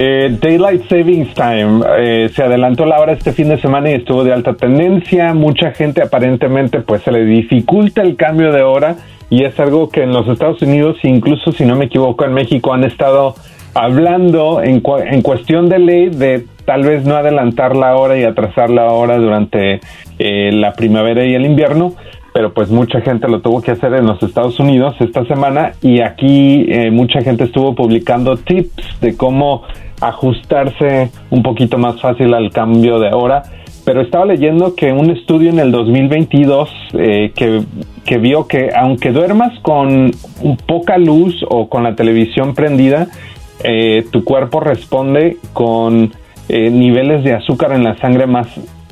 Eh, Daylight Savings Time. Eh, se adelantó la hora este fin de semana y estuvo de alta tendencia. Mucha gente aparentemente pues se le dificulta el cambio de hora y es algo que en los Estados Unidos, incluso si no me equivoco en México, han estado hablando en, en cuestión de ley de tal vez no adelantar la hora y atrasar la hora durante eh, la primavera y el invierno pero pues mucha gente lo tuvo que hacer en los Estados Unidos esta semana y aquí eh, mucha gente estuvo publicando tips de cómo ajustarse un poquito más fácil al cambio de hora. Pero estaba leyendo que un estudio en el 2022 eh, que, que vio que aunque duermas con poca luz o con la televisión prendida, eh, tu cuerpo responde con niveles de azúcar en la sangre más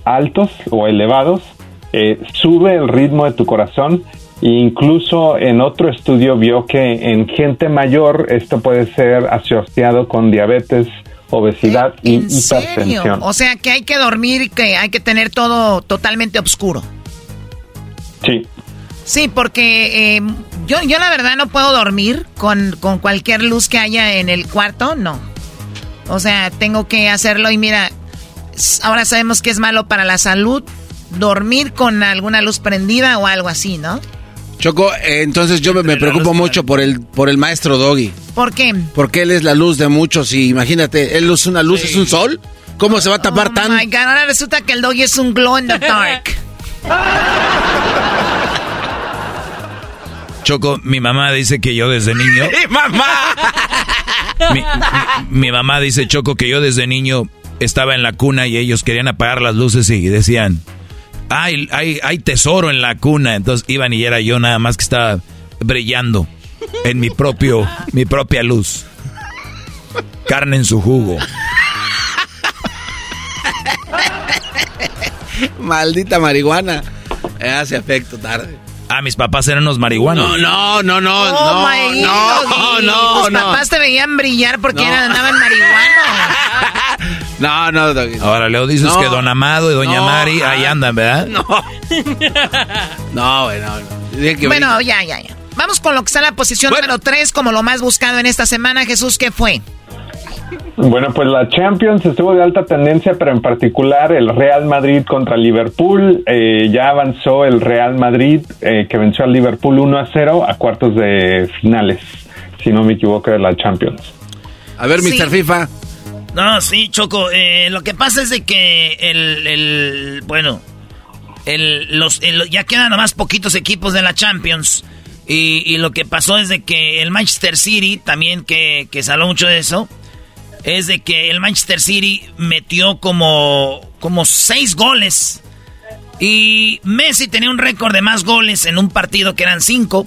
altos o elevados eh, sube el ritmo de tu corazón e incluso en otro estudio vio que en gente mayor esto puede ser asociado con diabetes, obesidad y hipertensión. O sea que hay que dormir y que hay que tener todo totalmente oscuro. Sí. Sí, porque eh, yo, yo la verdad no puedo dormir con, con cualquier luz que haya en el cuarto, no. O sea, tengo que hacerlo y mira, ahora sabemos que es malo para la salud, dormir con alguna luz prendida o algo así, ¿no? Choco, eh, entonces yo me, preocupo mucho por el, por el maestro Doggy. ¿Por qué? Porque él es la luz de muchos y imagínate, él es una luz, es un sol. ¿Cómo se va a tapar oh tan? My God, ahora resulta que el Doggy es un glow in the dark. [laughs] Choco, mi mamá dice que yo desde niño. [laughs] mamá! mi mamá dice, Choco, que yo desde niño estaba en la cuna y ellos querían apagar las luces y decían, hay, hay, tesoro en la cuna. Entonces iban y era yo nada más que estaba brillando en mi propio, mi propia luz. Carne en su jugo. [laughs] Maldita marihuana. Hace efecto tarde. Ah, mis papás eran unos marihuanos. No, no, no, no, Oh, no, my no, God, no, Tus no. papás te veían brillar porque No. eran- andaban marihuanos. [laughs] No, no, Doggy. Ahora luego dices No. que Don Amado y Doña No, Mari ahí ah, andan, ¿verdad? No. No, [laughs] güey, no, Bueno, ya, ya, ya. Vamos con lo que está en la posición número 3 como lo más buscado en esta semana. Jesús, ¿qué fue? Bueno, pues la Champions estuvo de alta tendencia, pero en particular el Real Madrid contra Liverpool. Eh, ya avanzó el Real Madrid, eh, que venció al Liverpool 1 a 0 a cuartos de finales, si no me equivoco, de la Champions. A ver, Sí. Mr. FIFA. No, sí, Choco. eh, lo que pasa es de que el, el bueno, el, los, ya quedan nomás poquitos equipos de la Champions. Y, lo que pasó es de que el Manchester City, también que, que habló mucho de eso, es de que el Manchester City metió como, como seis goles. Y Messi tenía un récord de más goles en un partido que eran cinco.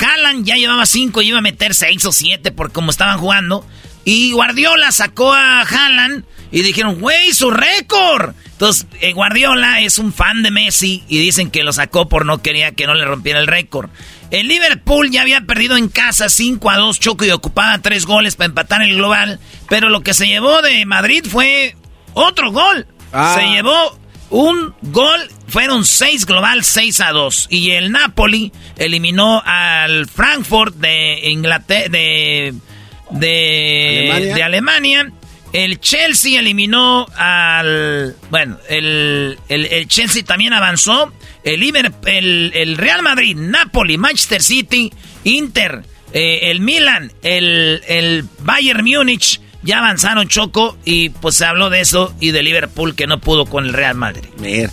Haaland ya llevaba cinco y iba a meter seis o siete por cómo estaban jugando. Y Guardiola sacó a Haaland y dijeron, güey, su récord. Entonces, eh, Guardiola es un fan de Messi y dicen que lo sacó por no quería que no le rompiera el récord. El Liverpool ya había perdido en casa 5 a 2 choco y ocupaba tres goles para empatar el global. Pero lo que se llevó de Madrid fue otro gol. Ah. Se llevó un gol, fueron seis global, 6 a 2. Y el Napoli eliminó al Frankfurt de Inglaterra, de, de ¿Alemania? de Alemania. El Chelsea eliminó al. Bueno, el, el, el Chelsea también avanzó. El, Liber- el, el Real Madrid, Napoli, Manchester City, Inter, eh, el Milan, el, el Bayern Múnich ya avanzaron Choco y pues se habló de eso y de Liverpool que no pudo con el Real Madrid. Mira.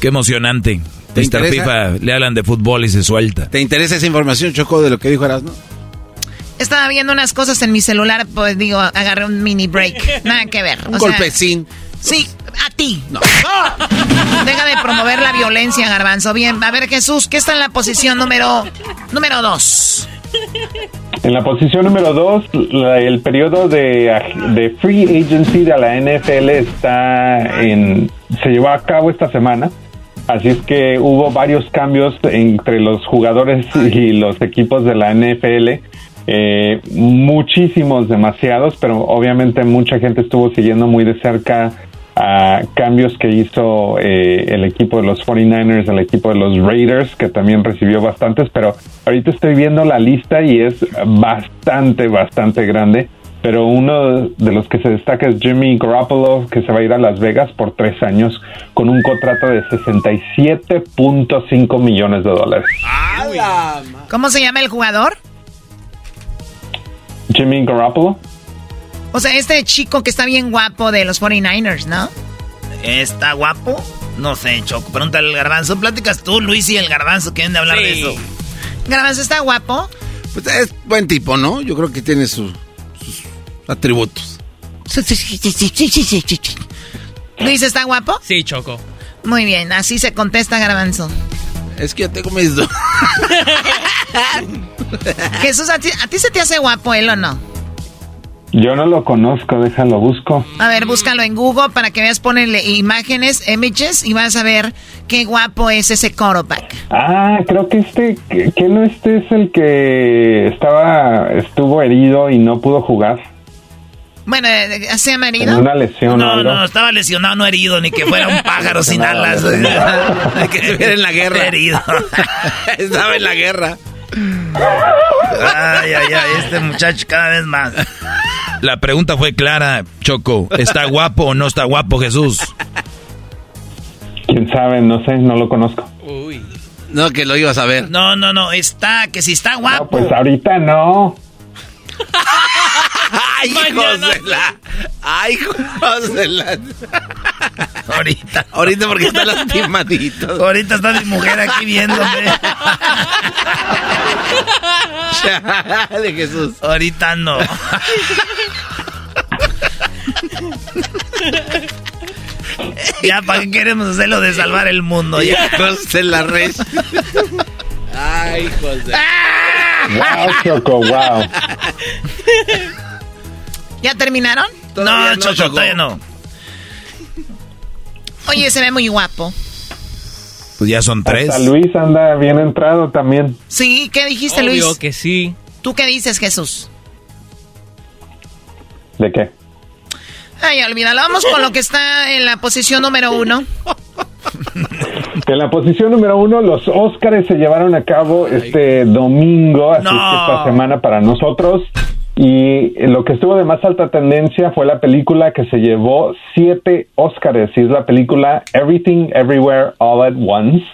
Qué emocionante. ¿Te Mr. interesa? FIFA le hablan de fútbol y se suelta. ¿Te interesa esa información, Choco, de lo que dijo Erasmo? Estaba viendo unas cosas en mi celular, pues digo, agarré un mini break. Nada que ver. [laughs] Un o sea, golpecín. Sí, a ti. No. [laughs] Deja de promover la violencia, Garbanzo. Bien, a ver, Jesús, ¿qué está en la posición número número dos? En la posición número 2, el periodo de, de free agency de la NFL está en, se llevó a cabo esta semana. Así es que hubo varios cambios entre los jugadores y los equipos de la NFL. Eh, muchísimos, demasiados, pero obviamente mucha gente estuvo siguiendo muy de cerca a cambios que hizo eh, el equipo de los 49ers, el equipo de los Raiders, que también recibió bastantes, pero ahorita estoy viendo la lista y es bastante, bastante grande. Pero uno de los que se destaca es Jimmy Garoppolo, que se va a ir a Las Vegas por tres años con un contrato de 67.5 millones de dólares. ¿Cómo se llama el jugador? Jimmy Garoppolo. O sea, este chico que está bien guapo de los 49ers, ¿no? ¿Está guapo? No sé, Choco. Pregúntale al garbanzo. Platicas tú, Luis y el garbanzo. Quieren de hablar de eso. Garbanzo está guapo. Pues es buen tipo, ¿no? Yo creo que tiene sus, sus atributos. Luis está guapo. Sí, Choco. Muy bien, así se contesta Garbanzo. Es que yo tengo mis... do- [laughs] Jesús, ¿a ti, ¿a ti se te hace guapo él o no? Yo no lo conozco, déjalo busco. A ver, búscalo en Google para que veas, ponele imágenes, images y vas a ver qué guapo es ese quarterback. Ah, creo que este, que, que no este es el que estaba, estuvo herido y no pudo jugar. Bueno, eh, ¿se ha En marido? una lesión No, algo. no, estaba lesionado, no herido, ni que fuera un pájaro [laughs] sin No, alas. no, no. [laughs] que estuviera en la guerra. [laughs] Herido. Estaba en la guerra. Ay, ay, ay, este muchacho cada vez más. La pregunta fue clara, Choco. ¿Está guapo o no está guapo Jesús? Quién sabe, no sé, no lo conozco. No, que lo ibas a ver. No, no, no, está, que si está guapo. Pues ahorita no. ¡Ay, hijos de la... ¡Ay, hijos de la... Ahorita. Ahorita porque está lastimadito. Ahorita está mi mujer aquí viéndome. de Jesús. Ahorita no. ya, ¿para qué queremos hacerlo de salvar el mundo? Ya. [laughs] De la red. Ay, hijos de... Wow, Choco, wow. ¿Ya terminaron? No, no, Choco. todavía no. Oye, se ve muy guapo. Pues ya son tres. Hasta Luis anda bien entrado también. Sí, ¿qué dijiste, Obvio Luis? que sí. ¿Tú qué dices, Jesús? ¿De qué? Ay, olvídalo. Vamos con lo que está en la posición número uno. [laughs] En la posición número uno, los Óscares se llevaron a cabo este domingo, así No. que esta semana para nosotros. Y lo que estuvo de más alta tendencia fue la película que se llevó siete Óscares, y es la película Everything Everywhere All at Once.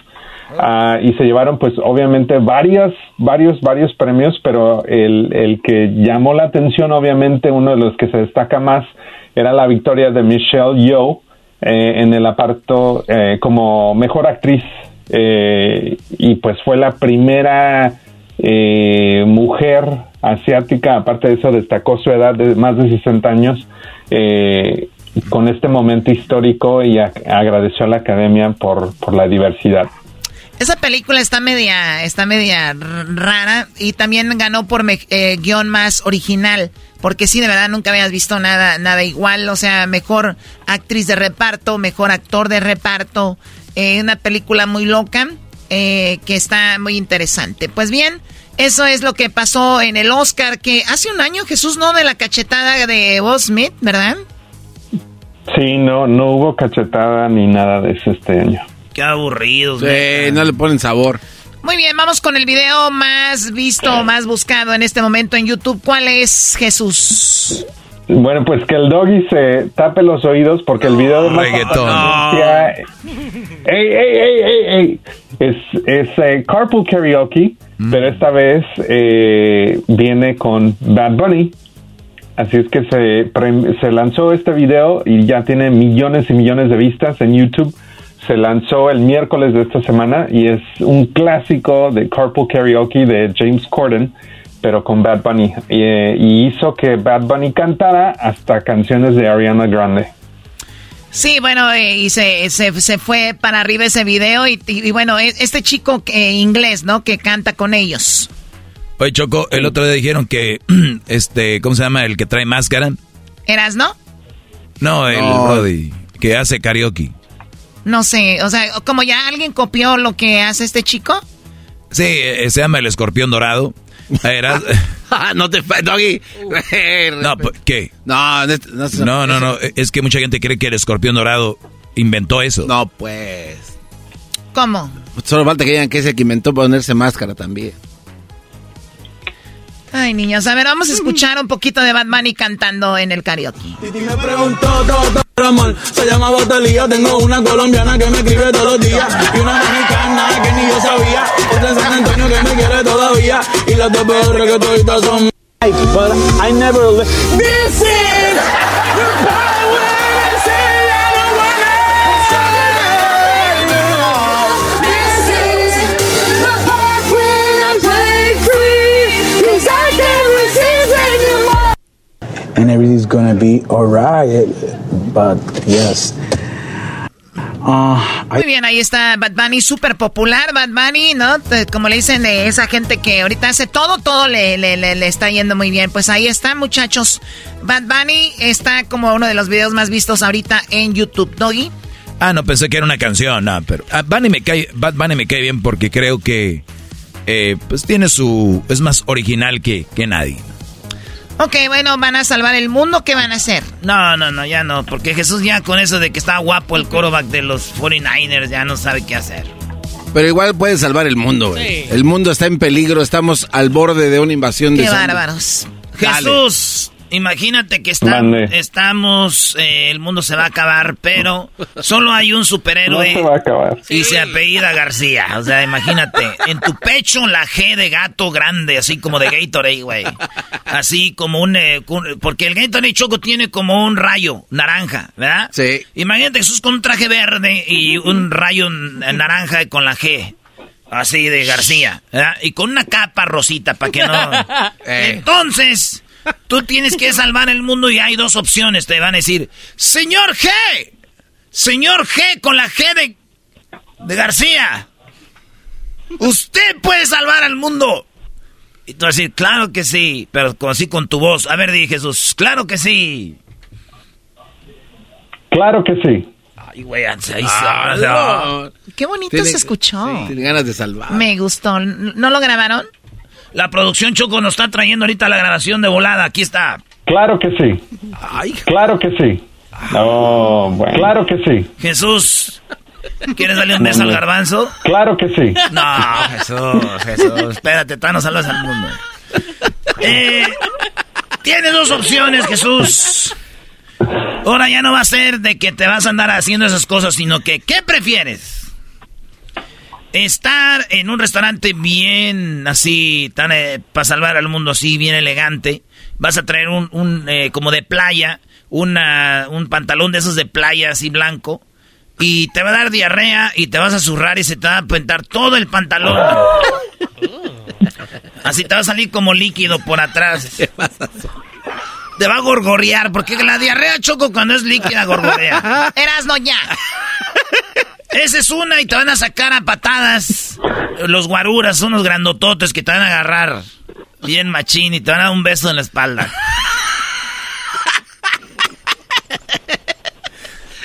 Ah, y se llevaron, pues, obviamente, varias, varios, varios premios, pero el, el que llamó la atención, obviamente, uno de los que se destaca más, era la victoria de Michelle Yeoh eh, en el aparto eh, como mejor actriz. eh, y pues fue la primera eh, mujer asiática, aparte de eso, destacó su edad de más de 60 años. eh, con este momento histórico y agradeció a la academia por, por la diversidad. Esa película está media, está media rara y también ganó por me- eh, guion más original, porque sí, de verdad nunca habías visto nada, nada igual, o sea, mejor actriz de reparto, mejor actor de reparto, eh, una película muy loca eh, que está muy interesante. Pues bien, eso es lo que pasó en el Oscar, que hace un año Jesús no de la cachetada de Will Smith, ¿verdad? Sí, no, no hubo cachetada ni nada de eso este año. Qué aburridos. Sí, no le ponen sabor. Muy bien, vamos con el video más visto, más buscado en este momento en YouTube. ¿Cuál es Jesús? Bueno, pues que el doggy se tape los oídos porque el video de más Reggaetón. ¡Ey, ey, ey, ey, ey! Es, es eh, Carpool Karaoke, pero esta vez eh, viene con Bad Bunny. Así es que se, se lanzó este video y ya tiene millones y millones de vistas en YouTube. Se lanzó el miércoles de esta semana y es un clásico de Carpool Karaoke de James Corden, pero con Bad Bunny. Eh, y hizo que Bad Bunny cantara hasta canciones de Ariana Grande. Sí, bueno, eh, y se, se, se fue para arriba ese video y, y- y bueno, e- este chico eh, inglés, ¿no? Que canta con ellos. Oye, Choco, el otro día dijeron que, [clears throat] este, ¿cómo se llama? El que trae máscara. ¿Eras, no? No, el No. Brody, que hace karaoke. No sé, o sea, como ya alguien copió lo que hace este chico. Sí, eh, se llama el escorpión dorado. [laughs] Ah, no te Doggy. [laughs] no, pues, ¿qué? No, no, no, No, no, no, es que mucha gente cree que el escorpión dorado inventó eso. No, pues. ¿Cómo? Solo falta que digan que es el que inventó ponerse máscara también. Ay, niños, a ver, vamos a [laughs] escuchar un poquito de Bad Bunny cantando en el karaoke. Titi me preguntó todo por amor. Se llama Botelía. Tengo una colombiana que me escribe todos los días. Y una mexicana que ni yo sabía. Otra en San Antonio que me quiere todavía. Y las dos peores que toditas son. But I never This And everything's gonna be alright. But yes. Ah, Muy bien, ahí está Bad Bunny, súper popular Bad Bunny, ¿no? Como le dicen de esa gente que ahorita hace todo, todo le, le, le- le está yendo muy bien. Pues ahí está, muchachos. Bad Bunny está como uno de los videos más vistos ahorita en YouTube, Doggy. Ah, no, pensé que era una canción, no, pero ah, Bunny me cae, Bad Bunny me cae bien porque creo que, eh, pues tiene su, es más original que, que nadie. Ok, bueno, van a salvar el mundo, ¿qué van a hacer? No, no, no, ya no. Porque Jesús ya con eso de que está guapo el quarterback de los 49ers ya no sabe qué hacer. Pero igual puede salvar el mundo, güey. Sí. El mundo está en peligro, estamos al borde de una invasión de Qué bárbaros. Jesús, imagínate que está- estamos, eh, el mundo se va a acabar, pero solo hay un No superhéroe se va a acabar. y se apellida García. O sea, imagínate, en tu pecho la G de gato grande, así como de Gatorade, güey. Así como un, eh, porque el Gatorade Choco tiene como un rayo naranja, ¿verdad? Sí. Imagínate Jesús con un traje verde y un rayo n- naranja con la G. Así de García, ¿verdad? Y con una capa rosita para que no... [laughs] Eh. Entonces, tú tienes que salvar el mundo y hay dos opciones. Te van a decir, señor G, señor G con la G de, de García. Usted puede salvar al mundo. Y tú vas a decir, claro que sí, pero con- así con tu voz. A ver, di Jesús, claro que sí. Claro que sí. Ay, güey, Ah, no. Qué bonito Tiene- se escuchó. sí, tiene ganas de salvar. Me gustó. ¿No lo grabaron? La producción Choco nos está trayendo ahorita la grabación de volada. Aquí está. Claro que sí. Claro que sí. No, bueno. Claro que sí. Jesús, ¿quieres darle un beso al garbanzo? Claro que sí. No, Jesús, Jesús. Espérate, no salvas al mundo. Eh, tienes dos opciones, Jesús. Ahora ya no va a ser de que te vas a andar haciendo esas cosas, sino que, ¿qué prefieres? Estar en un restaurante bien así, tan para salvar al mundo así, bien elegante. Vas a traer un, un, eh, como de playa, una, un pantalón de esos de playa así blanco. Y te va a dar diarrea y te vas a zurrar y se te va a pentar todo el pantalón. [laughs] Así te va a salir como líquido por atrás. Te va a gorgorear, porque la diarrea choco cuando es líquida gorgorea. [laughs] Erasno ya. Esa es una y te van a sacar a patadas. Los guaruras son unos grandototes que te van a agarrar bien machín y te van a dar un beso en la espalda.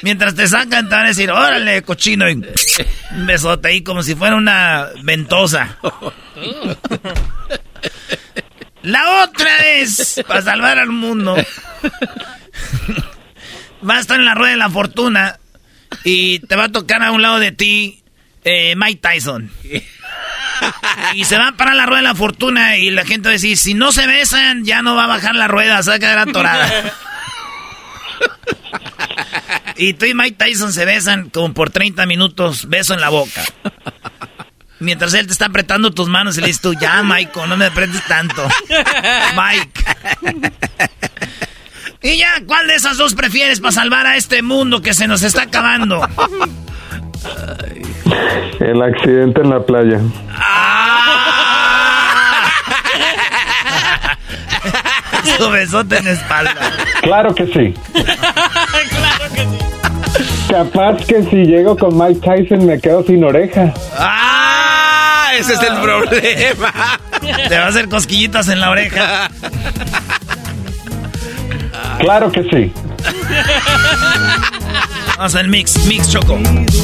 Mientras te sacan te van a decir, órale, cochino. Y un besote ahí como si fuera una ventosa. La otra es, para salvar al mundo, va a estar en la rueda de la fortuna y te va a tocar a un lado de ti eh, Mike Tyson. [laughs] Y se va a parar la rueda de la fortuna y la gente va a decir, si no se besan, ya no va a bajar la rueda, se va a quedar atorada. [laughs] Y tú y Mike Tyson se besan como por 30 minutos, beso en la boca. Mientras él te está apretando tus manos y le dices tú, ya, Michael, no me apretes tanto. [laughs] Mike. Y ya, ¿cuál de esas dos prefieres para salvar a este mundo que se nos está acabando? El accidente en la playa. [laughs] Su besote en la espalda. Claro que sí. claro que sí. Capaz que si llego con Mike Tyson me quedo sin oreja. ¡Ah! Ese es el problema. Te va a hacer cosquillitas en la oreja. Claro que sí. Vamos al mix, mix choco.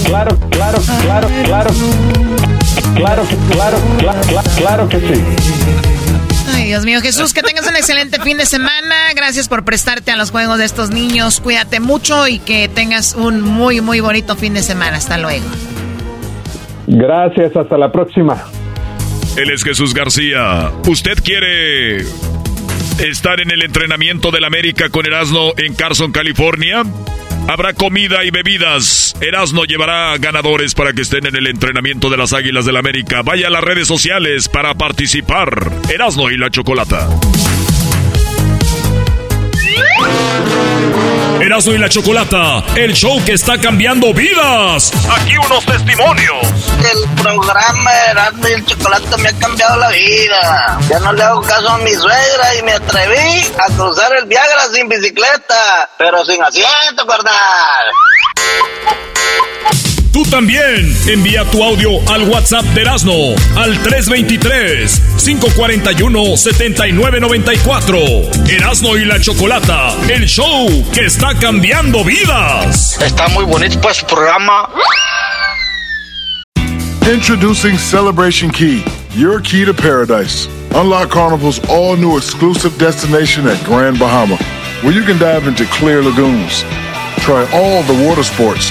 Claro, claro, claro, claro. Claro que, claro, claro, claro, claro que sí. Ay, Dios mío, Jesús, que tengas un excelente fin de semana. Gracias por prestarte a los juegos de estos niños. Cuídate mucho y que tengas un muy, muy bonito fin de semana. Hasta luego. Gracias, hasta la próxima. Él es Jesús García. ¿Usted quiere estar en el entrenamiento del América con Erasmo en Carson, California? Habrá comida y bebidas. Erasmo llevará ganadores para que estén en el entrenamiento de las Águilas del América. Vaya a las redes sociales para participar. Erasmo y la Chocolata. Erasmo y la Chocolata, el show que está cambiando vidas. Aquí unos testimonios. El programa Erasmo y el Chocolate me ha cambiado la vida. Ya no le hago caso a mi suegra y me atreví a cruzar el Viagra sin bicicleta, pero sin asiento, carnal. Tú también envía tu audio al WhatsApp de Erasmo al 323-541-7994. Erasmo y la Chocolata, el show que está cambiando vidas. Está muy bonito pues su programa. Introducing Celebration Key, your key to paradise. Unlock Carnival's all new exclusive destination at Grand Bahama, where you can dive into clear lagoons, try all the water sports,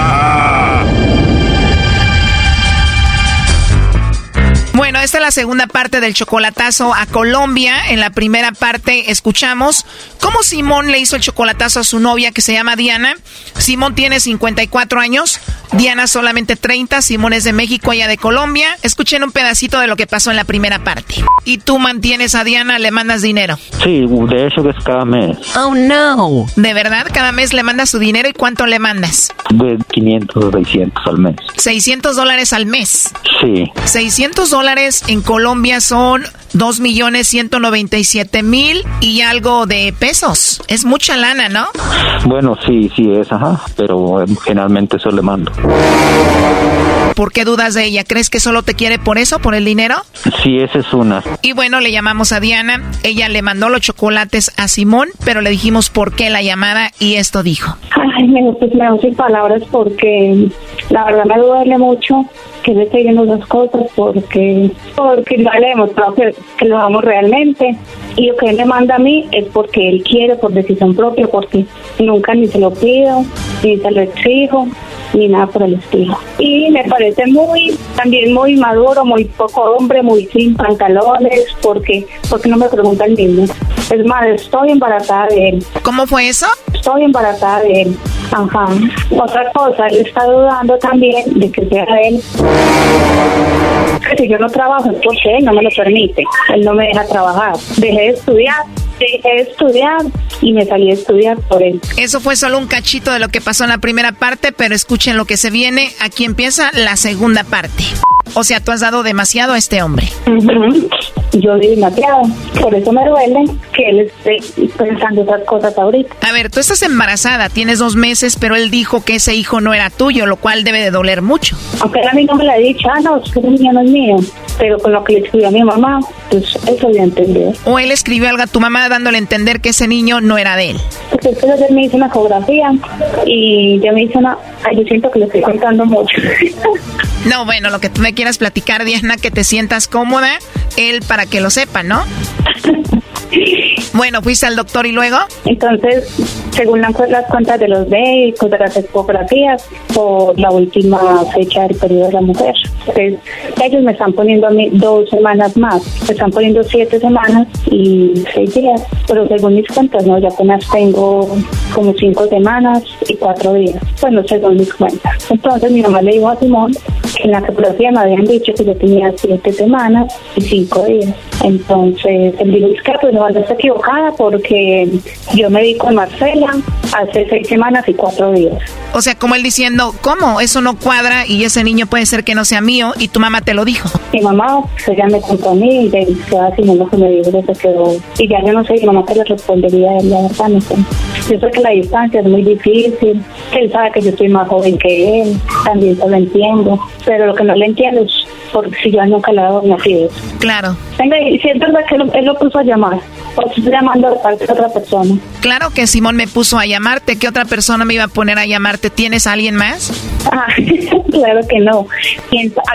Esta es la segunda parte del chocolatazo a Colombia. En la primera parte escuchamos cómo Simón le hizo el chocolatazo a su novia que se llama Diana. Simón tiene 54 años, Diana solamente 30, Simón es de México, ella de Colombia. Escuchen un pedacito de lo que pasó en la primera parte. Y tú mantienes a Diana, le mandas dinero. Sí, de hecho es cada mes. Oh no. ¿De verdad? Cada mes le mandas su dinero y cuánto le mandas? De 500 600 al mes. 600 dólares al mes. Sí. 600 dólares en Colombia son 2 millones 197 mil y algo de pesos. Es mucha lana, ¿no? Bueno, sí, sí es, ajá, pero eh, generalmente eso le mando. ¿Por qué dudas de ella? ¿Crees que solo te quiere por eso, por el dinero? Sí, esa es una. Y bueno, le llamamos a Diana. Ella le mandó los chocolates a Simón, pero le dijimos por qué la llamada y esto dijo. Ay, me, pues me sin palabras porque la verdad me duele mucho que le yendo las cosas porque porque no le hemos que, que lo amo realmente y lo que él me manda a mí es porque él quiere por decisión propia porque nunca ni se lo pido ni se lo exijo ni nada por el estilo. Y me parece muy, también muy maduro, muy poco hombre, muy sin pantalones, porque, porque no me pregunta el mismo. Es más, estoy embarazada de él. ¿Cómo fue eso? Estoy embarazada de él. Ajá. Otra cosa, él está dudando también de que sea él. Si yo no trabajo es porque él no me lo permite. Él no me deja trabajar. Dejé de estudiar dejé de estudiar y me salí a estudiar por él. Eso fue solo un cachito de lo que pasó en la primera parte, pero escuchen lo que se viene. Aquí empieza la segunda parte. O sea, tú has dado demasiado a este hombre. Yo di demasiado. Por eso me duele que él esté pensando esas cosas ahorita. A ver, tú estás embarazada, tienes dos meses, pero él dijo que ese hijo no era tuyo, lo cual debe de doler mucho. Aunque a mí no me lo ha dicho, ah, no, ese niño no es mío. Pero con lo que le escribió a mi mamá, pues eso ya entendí. O él escribió algo a tu mamá dándole a entender que ese niño no era de él. Porque es que ayer me hizo una ecografía y ya me hizo una... Ay, yo siento que le estoy contando mucho. [laughs] No, bueno, lo que tú me quieras platicar, Diana, que te sientas cómoda, él para que lo sepa, ¿no? [laughs] Bueno, fuiste al doctor y luego. Entonces, según las, cuentas de los médicos, de las ecografías, por la última fecha del periodo de la mujer. Entonces, ellos me están poniendo a mí dos semanas más. Me están poniendo siete semanas y seis días. Pero según mis cuentas, no, ya apenas tengo como cinco semanas y cuatro días. Bueno, según mis cuentas. Entonces, mi mamá le dijo a Simón en la ecografía me habían dicho que yo tenía siete semanas y cinco días. Entonces, dijo, es que pues no, no está equivocada porque yo me di con Marcela hace seis semanas y cuatro días. O sea, como él diciendo, ¿cómo? Eso no cuadra y ese niño puede ser que no sea mío y tu mamá te lo dijo. Mi mamá, pues ella me contó a mí y de cada lo que me dijo, se quedó. Y ya yo no sé, mi mamá que le respondería la verdad, no sé. Yo sé que la distancia es muy difícil, él sabe que yo estoy más joven que él, también se lo entiendo, pero lo que no le entiendo es porque si yo nunca le he dado nacidos. Claro. Venga, y si es verdad que lo- él lo puso a llamar, o estoy llamando de parte de otra persona. Claro que Simón me puso a llamarte. ¿Qué otra persona me iba a poner a llamarte? ¿Tienes a alguien más? Ah, [laughs] claro que no.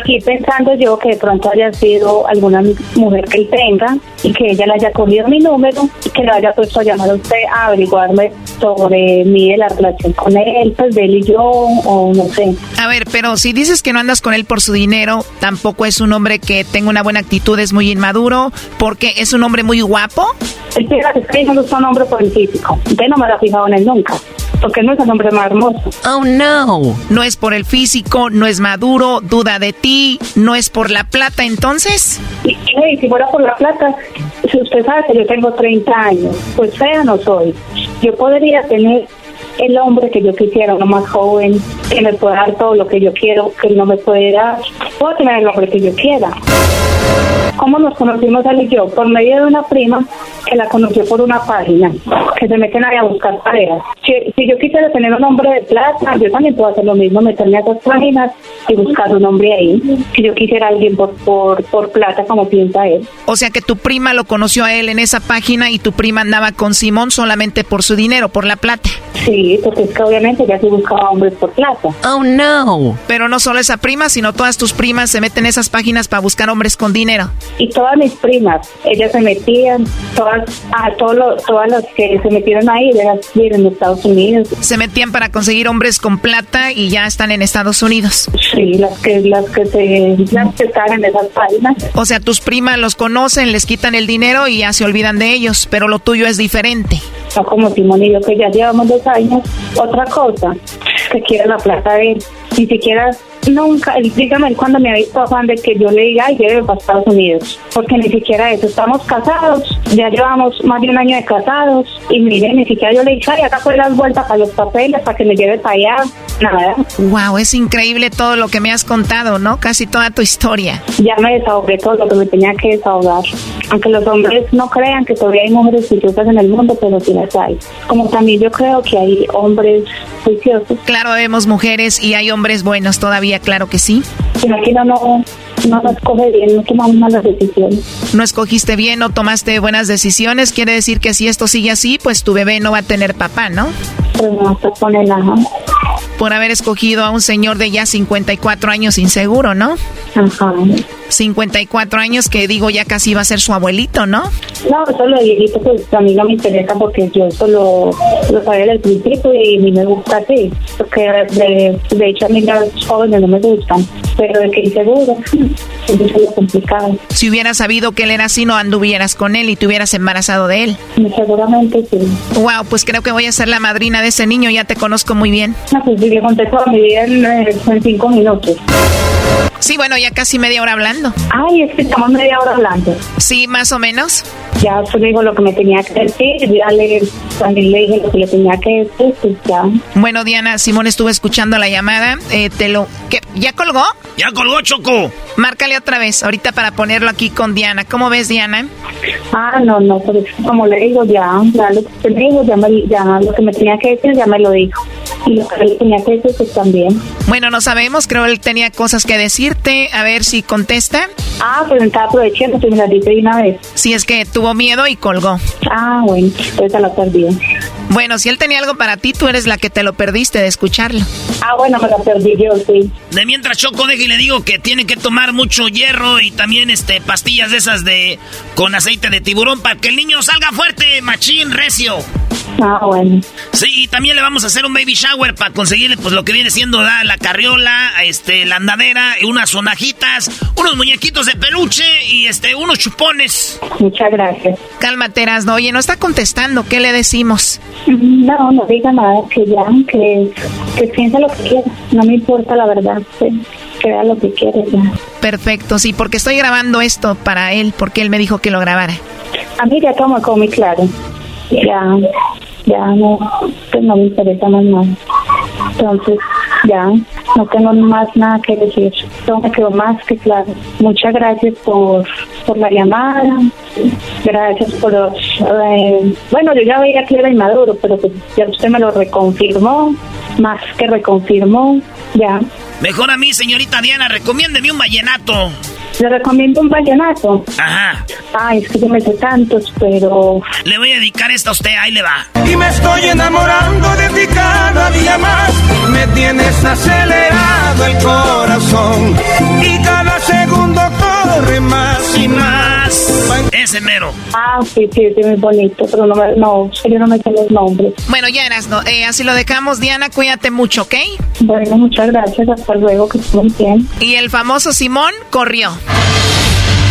Aquí pensando yo que de pronto haya sido alguna mujer que él tenga y que ella le haya cogido mi número y que le haya puesto a llamar a usted a averiguarme sobre mí de la relación con él, pues de él y yo, o no sé. A ver, pero si dices que no andas con él por su dinero, tampoco es un hombre que tenga una buena actitud, es muy inmaduro, porque es un hombre muy guapo. Que es que no es un hombre por el físico. Usted no me lo ha fijado en él nunca. Porque no es el hombre más hermoso. Oh no. No es por el físico, no es maduro, duda de ti, no es por la plata, entonces. Y, y si fuera por la plata, si usted sabe que yo tengo 30 años, pues fea no soy. Yo podría tener el hombre que yo quisiera, uno más joven, que me pueda dar todo lo que yo quiero, que él no me puede dar. Puedo tener el hombre que yo quiera. ¿Cómo nos conocimos él y yo? Por medio de una prima que la conoció por una página, que se meten ahí a buscar parejas. Si, si yo quisiera tener un hombre de plata, yo también puedo hacer lo mismo, meterme a esas páginas y buscar un hombre ahí. Si yo quisiera alguien por, por, por plata, como piensa él. O sea que tu prima lo conoció a él en esa página y tu prima andaba con Simón solamente por su dinero, por la plata. Sí, porque es que obviamente ya se buscaba hombres por plata. Oh no. Pero no solo esa prima, sino todas tus primas se meten en esas páginas para buscar hombres con dinero. y todas mis primas, ellas se metían, todas, a todos los- todas las que se metieron ahí, de las viven en Estados Unidos. Se metían para conseguir hombres con plata y ya están en Estados Unidos. Sí, las que, las que se, las que están en esas páginas. O sea, tus primas los conocen, les quitan el dinero y ya se olvidan de ellos, pero lo tuyo es diferente. No como Simón y yo que ya llevamos dos años. Otra cosa, que quiere la plata de él. Ni siquiera, nunca, dígame cuando me ha visto afán de que yo le diga, ay, lleve para Estados Unidos. Porque ni siquiera eso, estamos casados, ya llevamos más de un año de casados. Y mire, ni siquiera yo le dije, ay, acá fue las vueltas para los papeles, para que me lleve para allá. Nada. Wow, es increíble todo lo que me has contado, ¿no? Casi toda tu historia. Ya me desahogué todo lo que me tenía que desahogar. Aunque los hombres no crean que todavía hay mujeres juiciosas en el mundo, pero sí las hay. Como también yo creo que hay hombres juiciosos. Claro, vemos mujeres y hay hombres buenos todavía, claro que sí. Pero aquí no, no, no nos coge bien, no tomamos malas decisiones. No escogiste bien, no tomaste buenas decisiones, quiere decir que si esto sigue así, pues tu bebé no va a tener papá, ¿no? Pero no se pone nada. Por haber escogido a un señor de ya 54 años inseguro, ¿no? Ajá. 54 años que digo ya casi va a ser su abuelito, ¿no? No, eso lo viejito pues a mí no me interesa porque yo eso lo, sabía desde el principio y a mí me gusta así. Porque de, de hecho a mí los jóvenes no me gustan. Pero de que inseguro, eso es lo complicado. Si hubieras sabido que él era así, no anduvieras con él y te hubieras embarazado de él. Seguramente sí. Wow, pues creo que voy a ser la madrina de ese niño, ya te conozco muy bien. No, pues sí, le conté toda mi vida en, en cinco minutos. Sí, bueno, ya casi media hora hablando. Ay, es que estamos media hora hablando. Sí, más o menos. Ya le dijo lo que me tenía que decir, ya le, también le dije lo que le tenía que decir, pues ya. Bueno, Diana, Simón estuvo escuchando la llamada. Eh, te lo. ¿qué? ¿Ya colgó? Ya colgó, Choco. Márcale otra vez, ahorita para ponerlo aquí con Diana. ¿Cómo ves, Diana? Ah, no, no, pero es que como le digo, ya, ya lo que me dijo, ya, me, ya lo que me tenía que decir, ya me lo dijo. Y lo que le tenía que decir, pues también. Bueno, no sabemos, creo él tenía cosas que decirte. A ver si contesta. Ah, pues me estaba aprovechando, que me la dice de una vez. Si es que tuvo miedo y colgó. Ah, bueno, pues se la perdí. Bueno, si él tenía algo para ti, tú eres la que te lo perdiste de escucharlo. Ah, bueno, me la perdí yo, sí. De mientras Choco deja y le digo que tiene que tomar mucho hierro y también este pastillas de esas de con aceite de tiburón para que el niño salga fuerte, machín, recio. Ah, bueno. Sí, y también le vamos a hacer un baby shower para conseguirle pues lo que viene siendo ¿da? la carriola, este, la andadera, unas sonajitas, unos muñequitos de peluche y este, unos chupones. Muchas gracias. Cálmate, Erasno. Oye, no está contestando. ¿Qué le decimos? No, no diga nada, que ya, que, que piense lo que quiera. No me importa la verdad, que, que vea lo que quiere ya. Perfecto, sí, porque estoy grabando esto para él, porque él me dijo que lo grabara. A mí ya como como muy claro. Ya, ya no, pues no me interesa más nada. Entonces, ya, no tengo más nada que decir. Todo más que claro. Muchas gracias por, por la llamada. Gracias por eh, bueno, yo ya veía que era inmaduro, pero pues ya usted me lo reconfirmó. Más que reconfirmó. Ya. Mejor a mí, señorita Diana, recomiéndeme un vallenato. Le recomiendo un vallenato. Ajá. Ay, es que yo me sé tantos, pero... Le voy a dedicar esta a usted, ahí le va. Y me estoy enamorando de ti cada día más. Me tienes acelerado el corazón. Y cada segundo corre más y más. Ese mero. Ah, sí, sí, sí, muy bonito, pero no, me, no, yo no me sé los nombres. Bueno, ya Erasno, eh, así lo dejamos. Diana, cuídate mucho, ¿ok? Bueno, muchas gracias, hasta luego, que estén bien. Y el famoso Simón corrió.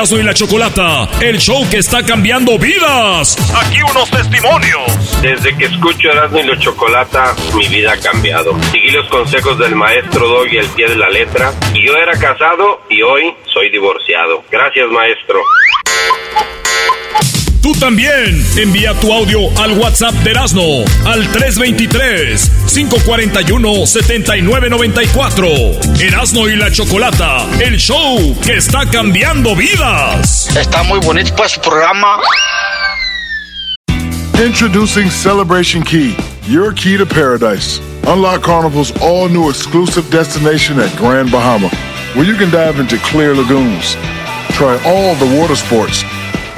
Erasmo y la Chocolata, el show que está cambiando vidas. Aquí unos testimonios. Desde que escucho Erasmo y la Chocolata, mi vida ha cambiado. Seguí los consejos del maestro Doggy al pie de la letra. Y yo era casado y hoy soy divorciado. Gracias, maestro. Tú también envía tu audio al WhatsApp de Erasmo al 323-541-7994. Erasmo y la Chocolata, el show que está cambiando vidas. Está muy bonito pues su programa. Introducing Celebration Key, your key to paradise. Unlock Carnival's all new exclusive destination at Grand Bahama, where you can dive into clear lagoons, try all the water sports,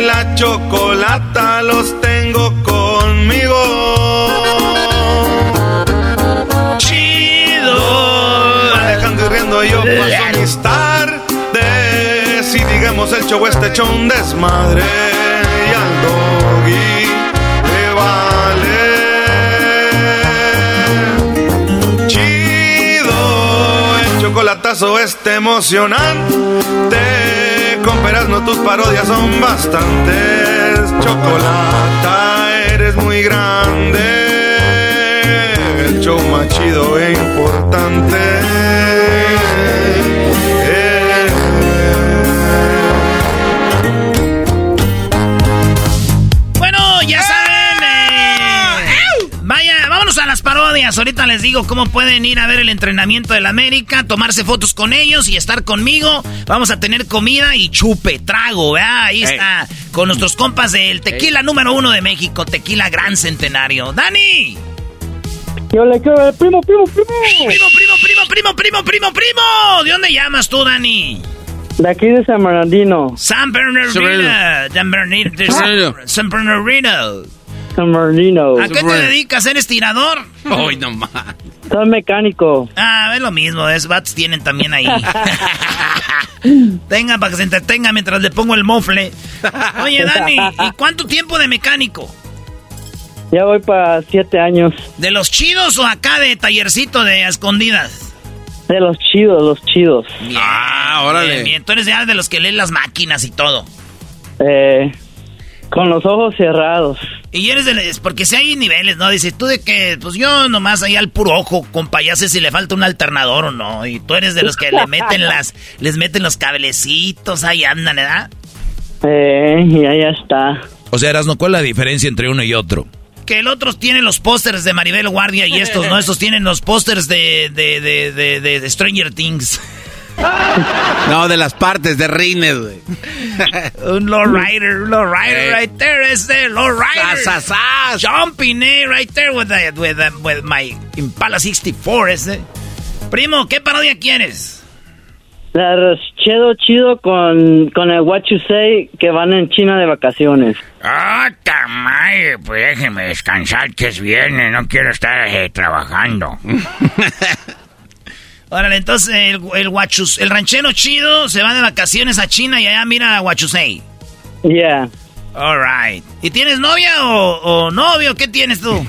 Y la chocolata los tengo conmigo. Chido. Alejandro y riendo yo paso mis tardes. Y digamos el show este hecho un desmadre. Y al doggy le vale. Chido, el chocolatazo este emocionante. Con peras no tus parodias son bastantes. Chocolata, eres muy grande. El show más chido e importante. Ahorita les digo cómo pueden ir a ver el entrenamiento del América, tomarse fotos con ellos y estar conmigo. Vamos a tener comida y chupe, trago, ¿verdad? Ahí está, con nuestros compas del tequila número uno de México, tequila gran centenario. ¡Dani! Yo le quiero primo, primo, primo. Primo, primo, primo, primo, primo, primo, primo. ¿De dónde llamas tú, Dani? De aquí de San Bernardino. San Bernardino. San Bernardino. San Bernardino. San Bernardino. ¿A qué te dedicas? ¿Eres tirador? [laughs] Hoy nomás. Soy mecánico. Ah, es lo mismo, es bats tienen también ahí. [laughs] Tenga para que se entretenga mientras le pongo el mofle. Oye, Dani, ¿y [laughs] cuánto tiempo de mecánico? Ya voy para siete años. ¿De los chidos o acá de tallercito de escondidas? De los chidos, los chidos. ah, órale. Bien, bien. Tú eres ya de los que leen las máquinas y todo. Eh, con los ojos cerrados. Y eres de... es Porque si hay niveles, ¿no? Dices, tú de que, pues yo nomás ahí al puro ojo, compa, ya sé si le falta un alternador o no. Y tú eres de los que le meten las... [laughs] Les meten los cablecitos, ahí andan, ¿verdad? Eh, ya, ya está. O sea, Erasno, ¿cuál es la diferencia entre uno y otro? Que el otro tiene los pósters de Maribel Guardia y estos, ¿no? [laughs] Estos tienen los pósters de, de, de, de, de- de Stranger Things. No, de las partes de Rines, güey. [laughs] un lowrider, un lowrider Eh. right there is the lowrider. Sas, sas, Jumping, eh, right there with, the, with, the- with my Impala 64, ese. Primo, ¿qué parodia quieres? La chido chido con, con el What You Say que van en China de vacaciones. Ah, tamay, pues déjeme descansar que es viernes, no quiero estar eh, trabajando. [laughs] Órale, entonces el, el, guachus- el ranchero chido se va de vacaciones a China y allá mira a Huachusei. Yeah. Alright. ¿Y tienes novia o, o novio? ¿Qué tienes tú?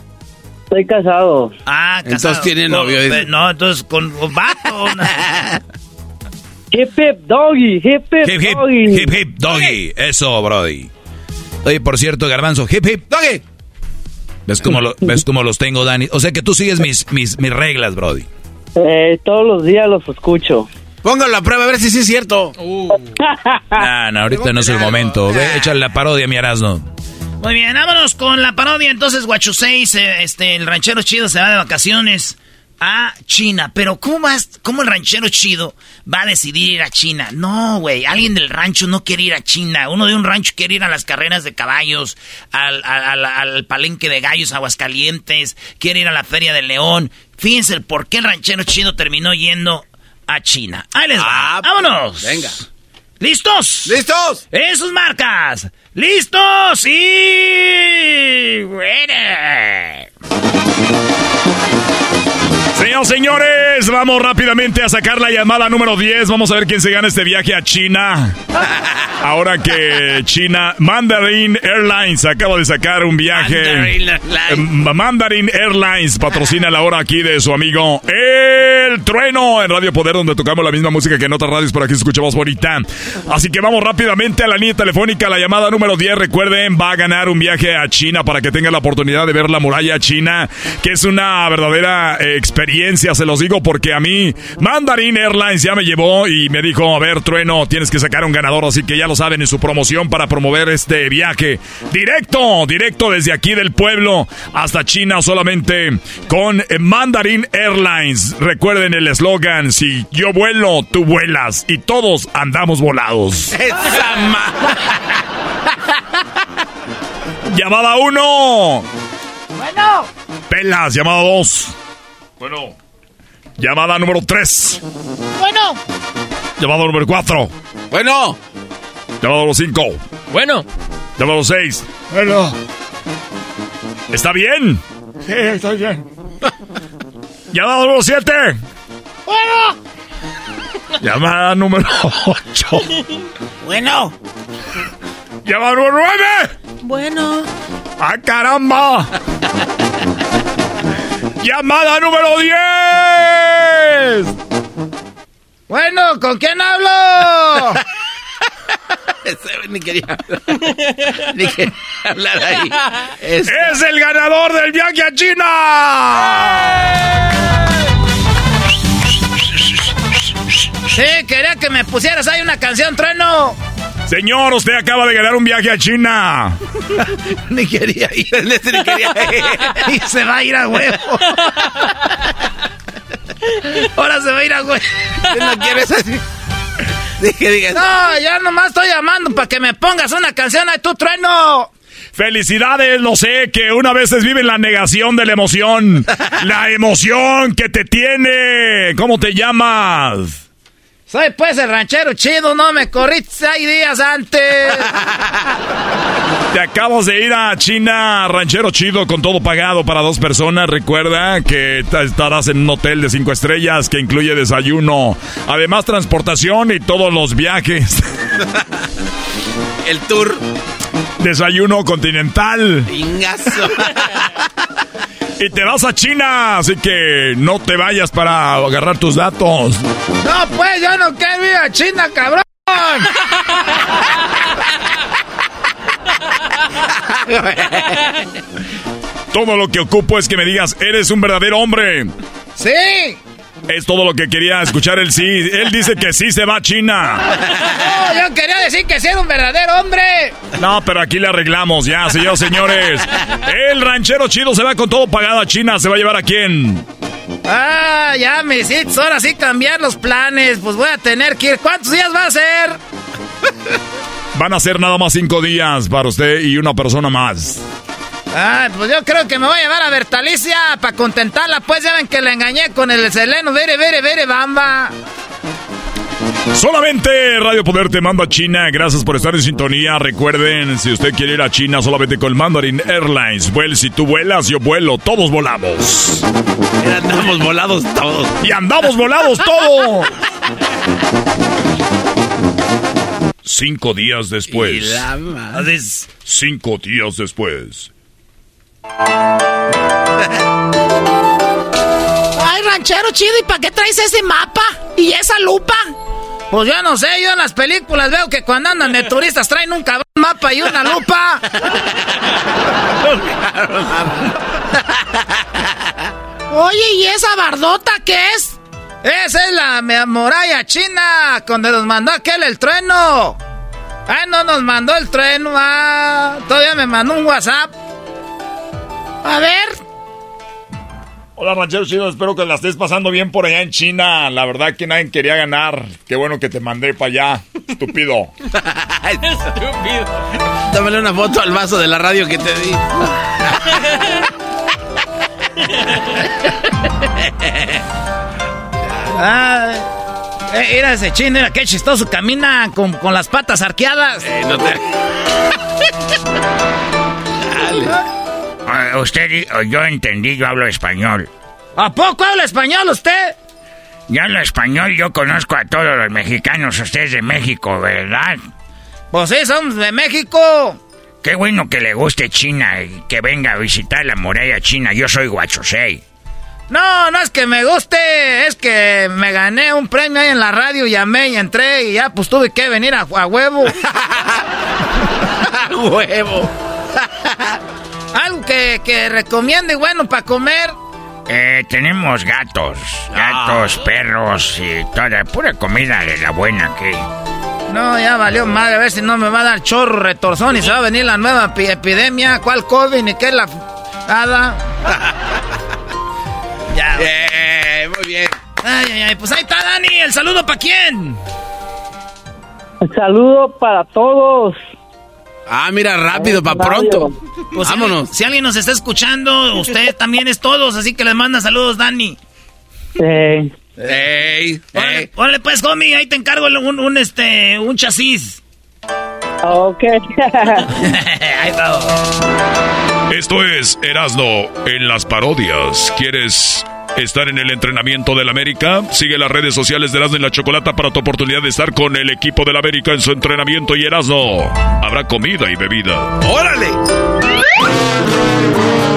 [laughs] Estoy casado. Ah, casado. Entonces tiene novio, No, entonces con con vato. [laughs] Hip hip doggy, hip hip, Hip hip, doggy. hip hip doggy. Eso, Brody. Oye, por cierto, Garbanzo, hip hip doggy. ¿Ves cómo, lo- ¿Ves cómo los tengo, Dani? O sea que tú sigues mis, mis, mis reglas, Brody. Eh, todos los días los escucho. Póngalo a prueba a ver si sí es cierto. Ah, no, ahorita no es el momento. Ve, échale la parodia, mi Erasno. Muy bien, vámonos con la parodia. Entonces, Huachusei, se- este, el ranchero chido se va de vacaciones a China. Pero, ¿cómo, vas, ¿cómo el ranchero chido va a decidir ir a China? No, güey, alguien del rancho no quiere ir a China. Uno de un rancho quiere ir a las carreras de caballos, al, al- al- al palenque de gallos, Aguascalientes, quiere ir a la feria del león. Fíjense el por qué el ranchero chido terminó yendo a China. Ahí les va. ¡Vámonos! Venga. ¿Listos? ¡Listos! En sus marcas. ¡Listos! ¡Y... Señoras señores, Señores, vamos rápidamente a sacar la llamada número 10. Vamos a ver quién se gana este viaje a China. [laughs] Ahora que China, Mandarin Airlines acaba de sacar un viaje. Mandarin Airlines. Eh, Mandarin Airlines patrocina la hora aquí de su amigo El Trueno en Radio Poder, donde tocamos la misma música que en otras radios, pero aquí se escucha más bonita. Así que vamos rápidamente a la línea telefónica. La llamada número 10, recuerden, va a ganar un viaje a China para que tenga la oportunidad de ver la muralla china, que es una verdadera eh, experiencia, se los digo, porque a mí Mandarin Airlines ya me llevó y me dijo, a ver, Trueno, tienes que sacar un ganador, así que ya lo saben en su promoción para promover este viaje. Directo, directo desde aquí del pueblo hasta China solamente con Mandarin Airlines. Recuerden el eslogan, si yo vuelo, tú vuelas y todos andamos volados. [laughs] Llamada 1. Bueno. Pelas, llamada 2. Bueno. Llamada número 3. Bueno. Llamada número 4. Bueno. Llamada número 5. Bueno. Llamada número 6. Bueno. ¿Está bien? Sí, estoy bien. [laughs] Llamada número 7. Bueno. Llamada número 8. Bueno. Llamada número 9. Bueno. ¡Ah, caramba! [laughs] Llamada número 10. Bueno, ¿con quién hablo? [laughs] Ni quería hablar. [laughs] Ni quería hablar ahí. Es el ganador del viaje a China. Sí, quería que me pusieras ahí una canción, trueno. Señor, usted acaba de ganar un viaje a China. [laughs] [laughs] Ni quería ir. Ni quería ir. Y se va a ir a huevo. [laughs] Ahora se va a ir a huevo. no quieres así? Dije, digas. No, ya nomás estoy llamando para que me pongas una canción ahí, tú, trueno. Felicidades, lo sé, que una vez viven la negación de la emoción. La emoción que te tiene. ¿Cómo te llamas? Soy pues el ranchero chido, no me corrí seis días antes. [laughs] Te acabas de ir a China, ranchero chido, con todo pagado para dos personas. Recuerda que ta- estarás en un hotel de cinco estrellas que incluye desayuno, además transportación y todos los viajes. El tour. Desayuno continental. Pingazo. [laughs] Y te vas a China, así que no te vayas para agarrar tus datos. No, pues yo no quiero ir a China, cabrón. Todo lo que ocupo es que me digas, eres un verdadero hombre. Sí. Es todo lo que quería escuchar el sí. Él dice que sí se va a China. No, yo quería decir que sí era un verdadero hombre. No, pero aquí le arreglamos ya, señores, señores. El ranchero chido se va con todo pagado a China. ¿Se va a llevar a quién? Ah, ya me hiciste ahora sí cambiar los planes. Pues voy a tener que ir. ¿Cuántos días va a ser? Van a ser nada más cinco días para usted y una persona más. Ah, pues yo creo que me voy a llevar a Bertalicia para contentarla. Pues ya ven que la engañé con el seleno. Vere, vere, vere, bamba. Solamente Radio Poder te manda a China. Gracias por estar en sintonía. Recuerden, si usted quiere ir a China, solamente con Mandarin Airlines. Vuel, si tú vuelas, yo vuelo. Todos volamos. andamos volados todos. Y andamos volados todos. Cinco días después. Y la madre. Cinco días después. Ay, ranchero chido, ¿y para qué traes ese mapa? ¿Y esa lupa? Pues yo no sé, yo en las películas veo que cuando andan de turistas traen un cabrón mapa y una lupa. Oye, ¿y esa bardota qué es? Esa es la muralla china, donde nos mandó aquel el trueno. Ah, no nos mandó el trueno, ah, todavía me mandó un WhatsApp. A ver. Hola ranchero chido, espero que la estés pasando bien por allá en China. La verdad que nadie quería ganar. Qué bueno que te mandé para allá, estúpido. [laughs] Estúpido. Tómale una foto al vaso de la radio que te di. [laughs] Ah, eh, mira ese chino, mira qué chistoso, camina con, con las patas arqueadas. Eh, no te... [laughs] Ah, usted, di- yo entendí, yo hablo español. ¿A poco habla español usted? Ya hablo español, yo conozco a todos los mexicanos, ustedes de México, ¿verdad? Pues sí, somos de México. Qué bueno que le guste China y que venga a visitar la muralla china. Yo soy Guachosei. No, no es que me guste, es que me gané un premio ahí en la radio, llamé y entré y ya pues tuve que venir a, a huevo. [laughs] huevo. Que, que recomiende bueno para comer. Eh, tenemos gatos, gatos, perros y toda pura comida de la buena que... No, ya valió madre, a ver si no me va a dar chorro, retorzón y se va a venir la nueva epi- epidemia. ¿Cuál COVID ni qué la... Nada. [laughs] ya. Bien, muy bien. Ay, ay, ay, pues ahí está Dani, el saludo para quién. Saludo para todos. Ah, mira, rápido, para pronto. Pues Vámonos. Si, alguien nos está escuchando, usted también es todos, así que les manda saludos, Dani. Eh, Ey, Órale, órale, pues, homie, ahí te encargo un, un, este, un chasis. ok. [laughs] ahí va. Esto es Erasno en las parodias. ¿Quieres estar en el entrenamiento del América? Sigue las redes sociales de Erasno y la Chocolata para tu oportunidad de estar con el equipo del América en su entrenamiento y Erasno. Habrá comida y bebida. ¡Órale!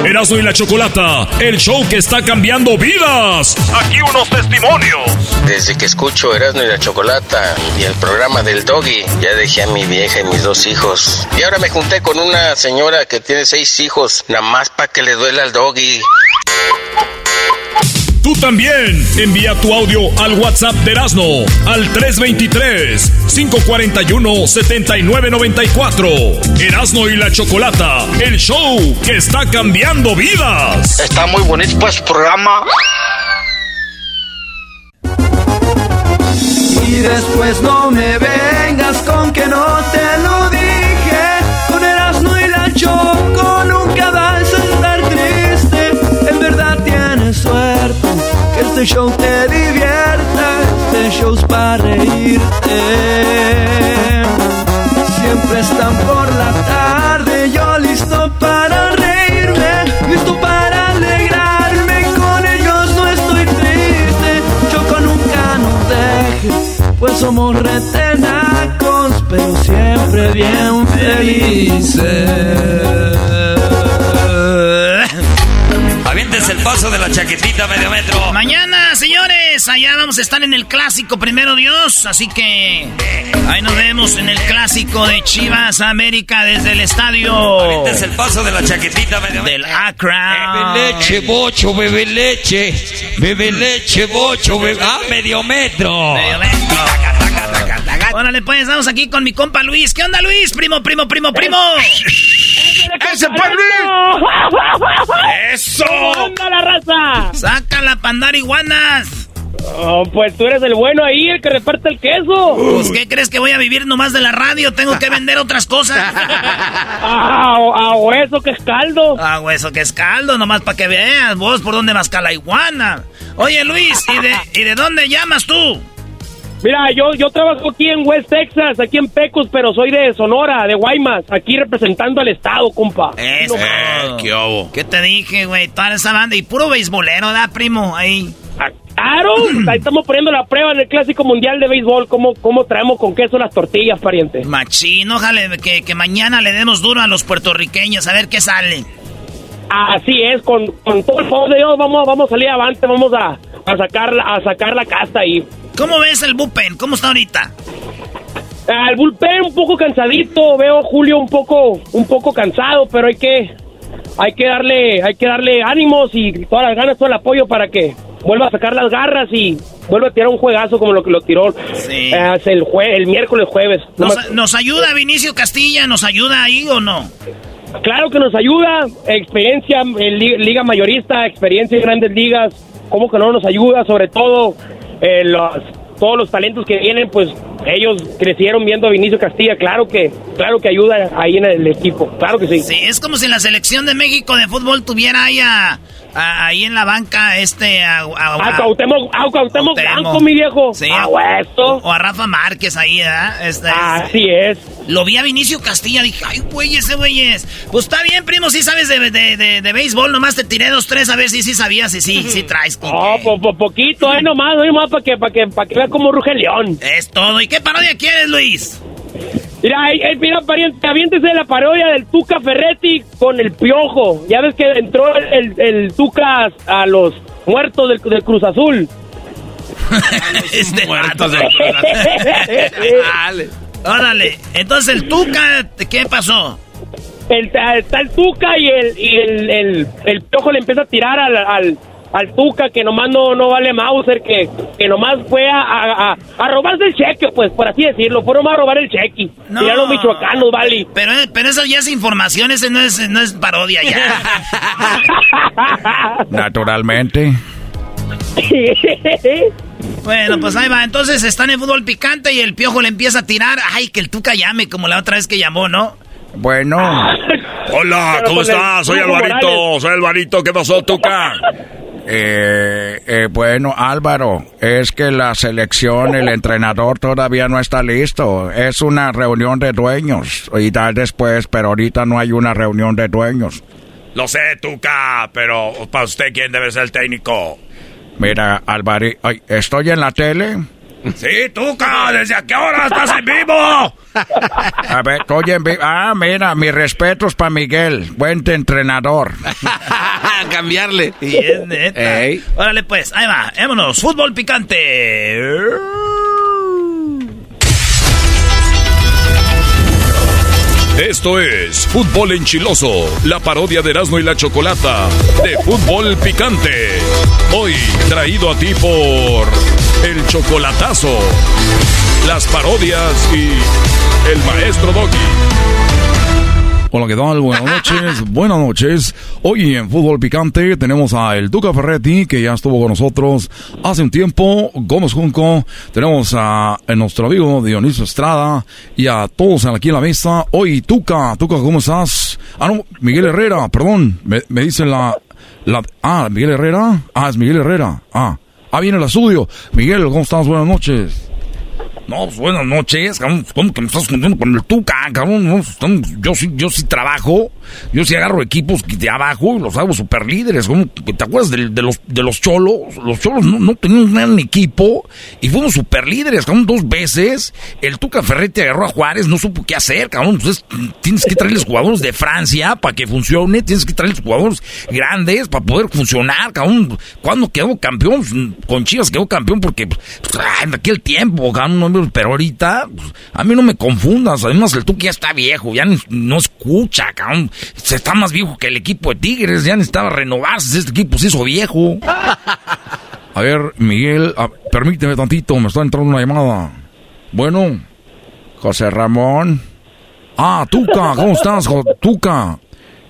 Erasno y la Chocolata, el show que está cambiando vidas. Aquí unos testimonios. Desde que escucho Erasmo y la Chocolata y el programa del Doggy, ya dejé a mi vieja y mis dos hijos. Y ahora me junté con una señora que tiene seis hijos, nada más para que le duela al Doggy. Tú también envía tu audio al WhatsApp de Erasno al 323-541-7994. Erasno y la Chocolata, el show que está cambiando vidas. Está muy bonito pues programa. Y después no me vengas con que no te lo. Este show te divierta. Este show es para reírte. Siempre están por la tarde, yo listo para reírme, listo para alegrarme. Con ellos no estoy triste, Choco nunca nos deje, pues somos retenacos, pero siempre bien felices. Paso de la chaquetita medio metro. Mañana, señores, allá vamos a estar en el clásico, primero Dios. Así que ahí nos vemos en el clásico de Chivas América desde el estadio. Aviéntense el paso de la chaquetita medio Del metro. Accra. Bebe leche, bocho, bebe leche. Bebe leche, bocho, bebe... Ah, medio metro. Medio metro. Órale, pues, vamos aquí con mi compa Luis. ¿Qué onda, Luis? Primo, primo, primo, primo. ¡Ese fue ¡Eso! ¡Anda la raza! ¡Saca la pandar iguanas! Oh, pues tú eres el bueno ahí, el que reparte el queso. Pues, ¿qué crees que voy a vivir nomás de la radio? Tengo que vender otras cosas. [laughs] Ah, a hueso que es caldo. Ah, hueso que es caldo, nomás para que veas vos por dónde vas la iguana. Oye, Luis, ¿y de, ¿y de dónde llamas tú? Mira, yo, yo trabajo aquí en West Texas, aquí en Pecos, pero soy de Sonora, de Guaymas, aquí representando al estado, compa. Eso. ¿Qué hubo? ¿Qué te dije, güey? Toda esa banda y puro beisbolero, ¿da, primo? Ahí. Claro, [clears throat] ahí estamos poniendo la prueba en el Clásico Mundial de Béisbol, cómo, cómo traemos con queso las tortillas, pariente. Machín, ojalá que, que mañana le demos duro a los puertorriqueños, a ver qué sale. Así es, con, con todo el favor de Dios vamos, vamos a salir avante, vamos a, a, sacar, la- a sacar la casta ahí. ¿Cómo ves el bullpen? ¿Cómo está ahorita? Al bullpen un poco cansadito, veo a Julio un poco, un poco cansado, pero hay que, hay que darle, hay que darle ánimos y todas las ganas, todo el apoyo para que vuelva a sacar las garras y vuelva a tirar un juegazo como lo que lo tiró Sí. eh, hace el, jue- el miércoles jueves. No ¿Nos, nos ayuda Vinicio Castilla? ¿Nos ayuda ahí o no? Claro que nos ayuda, experiencia en li- liga mayorista, experiencia en grandes ligas, cómo que no nos ayuda, sobre todo eh, los- todos los talentos que vienen, pues ellos crecieron viendo a Vinicio Castilla, claro que, claro que ayuda ahí en el equipo, claro que sí. Sí, es como si la selección de México de fútbol tuviera ahí, a- a- ahí en la banca este... A, a- A Cuauhtémoc. Blanco, mi viejo. Sí, a hueso. O a Rafa Márquez ahí, ¿verdad? Este, Así es. Lo vi a Vinicio Castilla, dije, ay, güey, ese güey es. Pues está bien, primo, sí sabes de, de, de, de béisbol, nomás te tiré dos, tres a ver si sí sabías y sí, sí traes. Con No, po, po- poquito, eh, nomás, no nomás para que, para que, para que vea cómo ruge el león. Es todo. ¿Y qué parodia quieres, Luis? Mira, eh, eh, mira, pariente, aviéntese la parodia del Tuca Ferretti con el Piojo. Ya ves que entró el, el- el Tuca a los muertos del, del Cruz Azul. [laughs] este Muertos de Dale. [laughs] Órale. Entonces, el Tuca, ¿qué pasó? El, está el Tuca y el, y el, el, el Piojo le empieza a tirar al, al, al Tuca que nomás no, no vale Mauser, que, que nomás fue a, a, a- a robarse el cheque, pues, por así decirlo. Fueron a robar el cheque. No. Y a los michoacanos, vale. Pero, pero eso ya es información, ese no es, no es parodia ya. [laughs] Naturalmente. [laughs] bueno, pues ahí va. Entonces están en fútbol picante y el piojo le empieza a tirar. Ay, que el Tuca llame, como la otra vez que llamó, ¿no? Bueno. [laughs] Hola, ¿cómo estás? Soy Alvarito, soy Alvarito. ¿Qué pasó, Tuca? Eh, eh, bueno, Álvaro, es que la selección, el entrenador todavía no está listo. Es una reunión de dueños. Y tal después, pero ahorita no hay una reunión de dueños. Lo sé, Tuca, pero para usted, ¿quién debe ser el técnico? Mira, Álvaro, ay, ¿estoy en la tele? Sí, Tuca, ¿desde a qué hora estás en vivo? A ver, estoy en vivo. Ah, mira, mis respetos para Miguel, buen entrenador. [laughs] Cambiarle. Y es neta. Ey. Órale, pues, ahí va. Vámonos, fútbol picante. Esto es Fútbol Enchiloso, la parodia de Erasmo y la Chocolata de Fútbol Picante. Hoy traído a ti por El Chocolatazo, las parodias y el Maestro Doggy. Hola, ¿qué tal? Buenas noches, [laughs] buenas noches. Hoy en Fútbol Picante tenemos a el Duca Ferretti, que ya estuvo con nosotros hace un tiempo, Gómez Junco, tenemos a, a nuestro amigo Dionisio Estrada y a todos aquí en la mesa. Hoy, Tuca, Tuca, ¿cómo estás? Ah, no, Miguel Herrera, perdón, me, me dice la, la... Ah, Miguel Herrera, ah, es Miguel Herrera, ah. Ah, viene el estudio. Miguel, ¿cómo estás? Buenas noches. No, pues buenas noches, cabrón. ¿Cómo que me estás juntando con el Tuca, cabrón? No, pues, yo sí, yo sí trabajo, yo sí agarro equipos de abajo y los hago super líderes. ¿Te acuerdas de, los, de los cholos? Los cholos no, no tenían un gran equipo y fuimos super líderes, cabrón, dos veces. El Tuca Ferretti agarró a Juárez, no supo qué hacer, cabrón. Entonces tienes que traerles jugadores de Francia para que funcione, tienes que traerles jugadores grandes para poder funcionar, cabrón. ¿Cuándo quedó campeón? Pues, Con Chivas quedó campeón porque, pues, ay, en aquel tiempo, cabrón, no, pero ahorita, pues, a mí no me confundas. Además, el Tuca ya está viejo, ya no escucha, cabrón. Se está más viejo que el equipo de Tigres, ya necesitaba renovarse. Este equipo se hizo viejo. [laughs] A ver, Miguel, a- permíteme tantito, me está entrando una llamada. Bueno, José Ramón, ah, Tuca, ¿cómo estás, Jo- Tuca?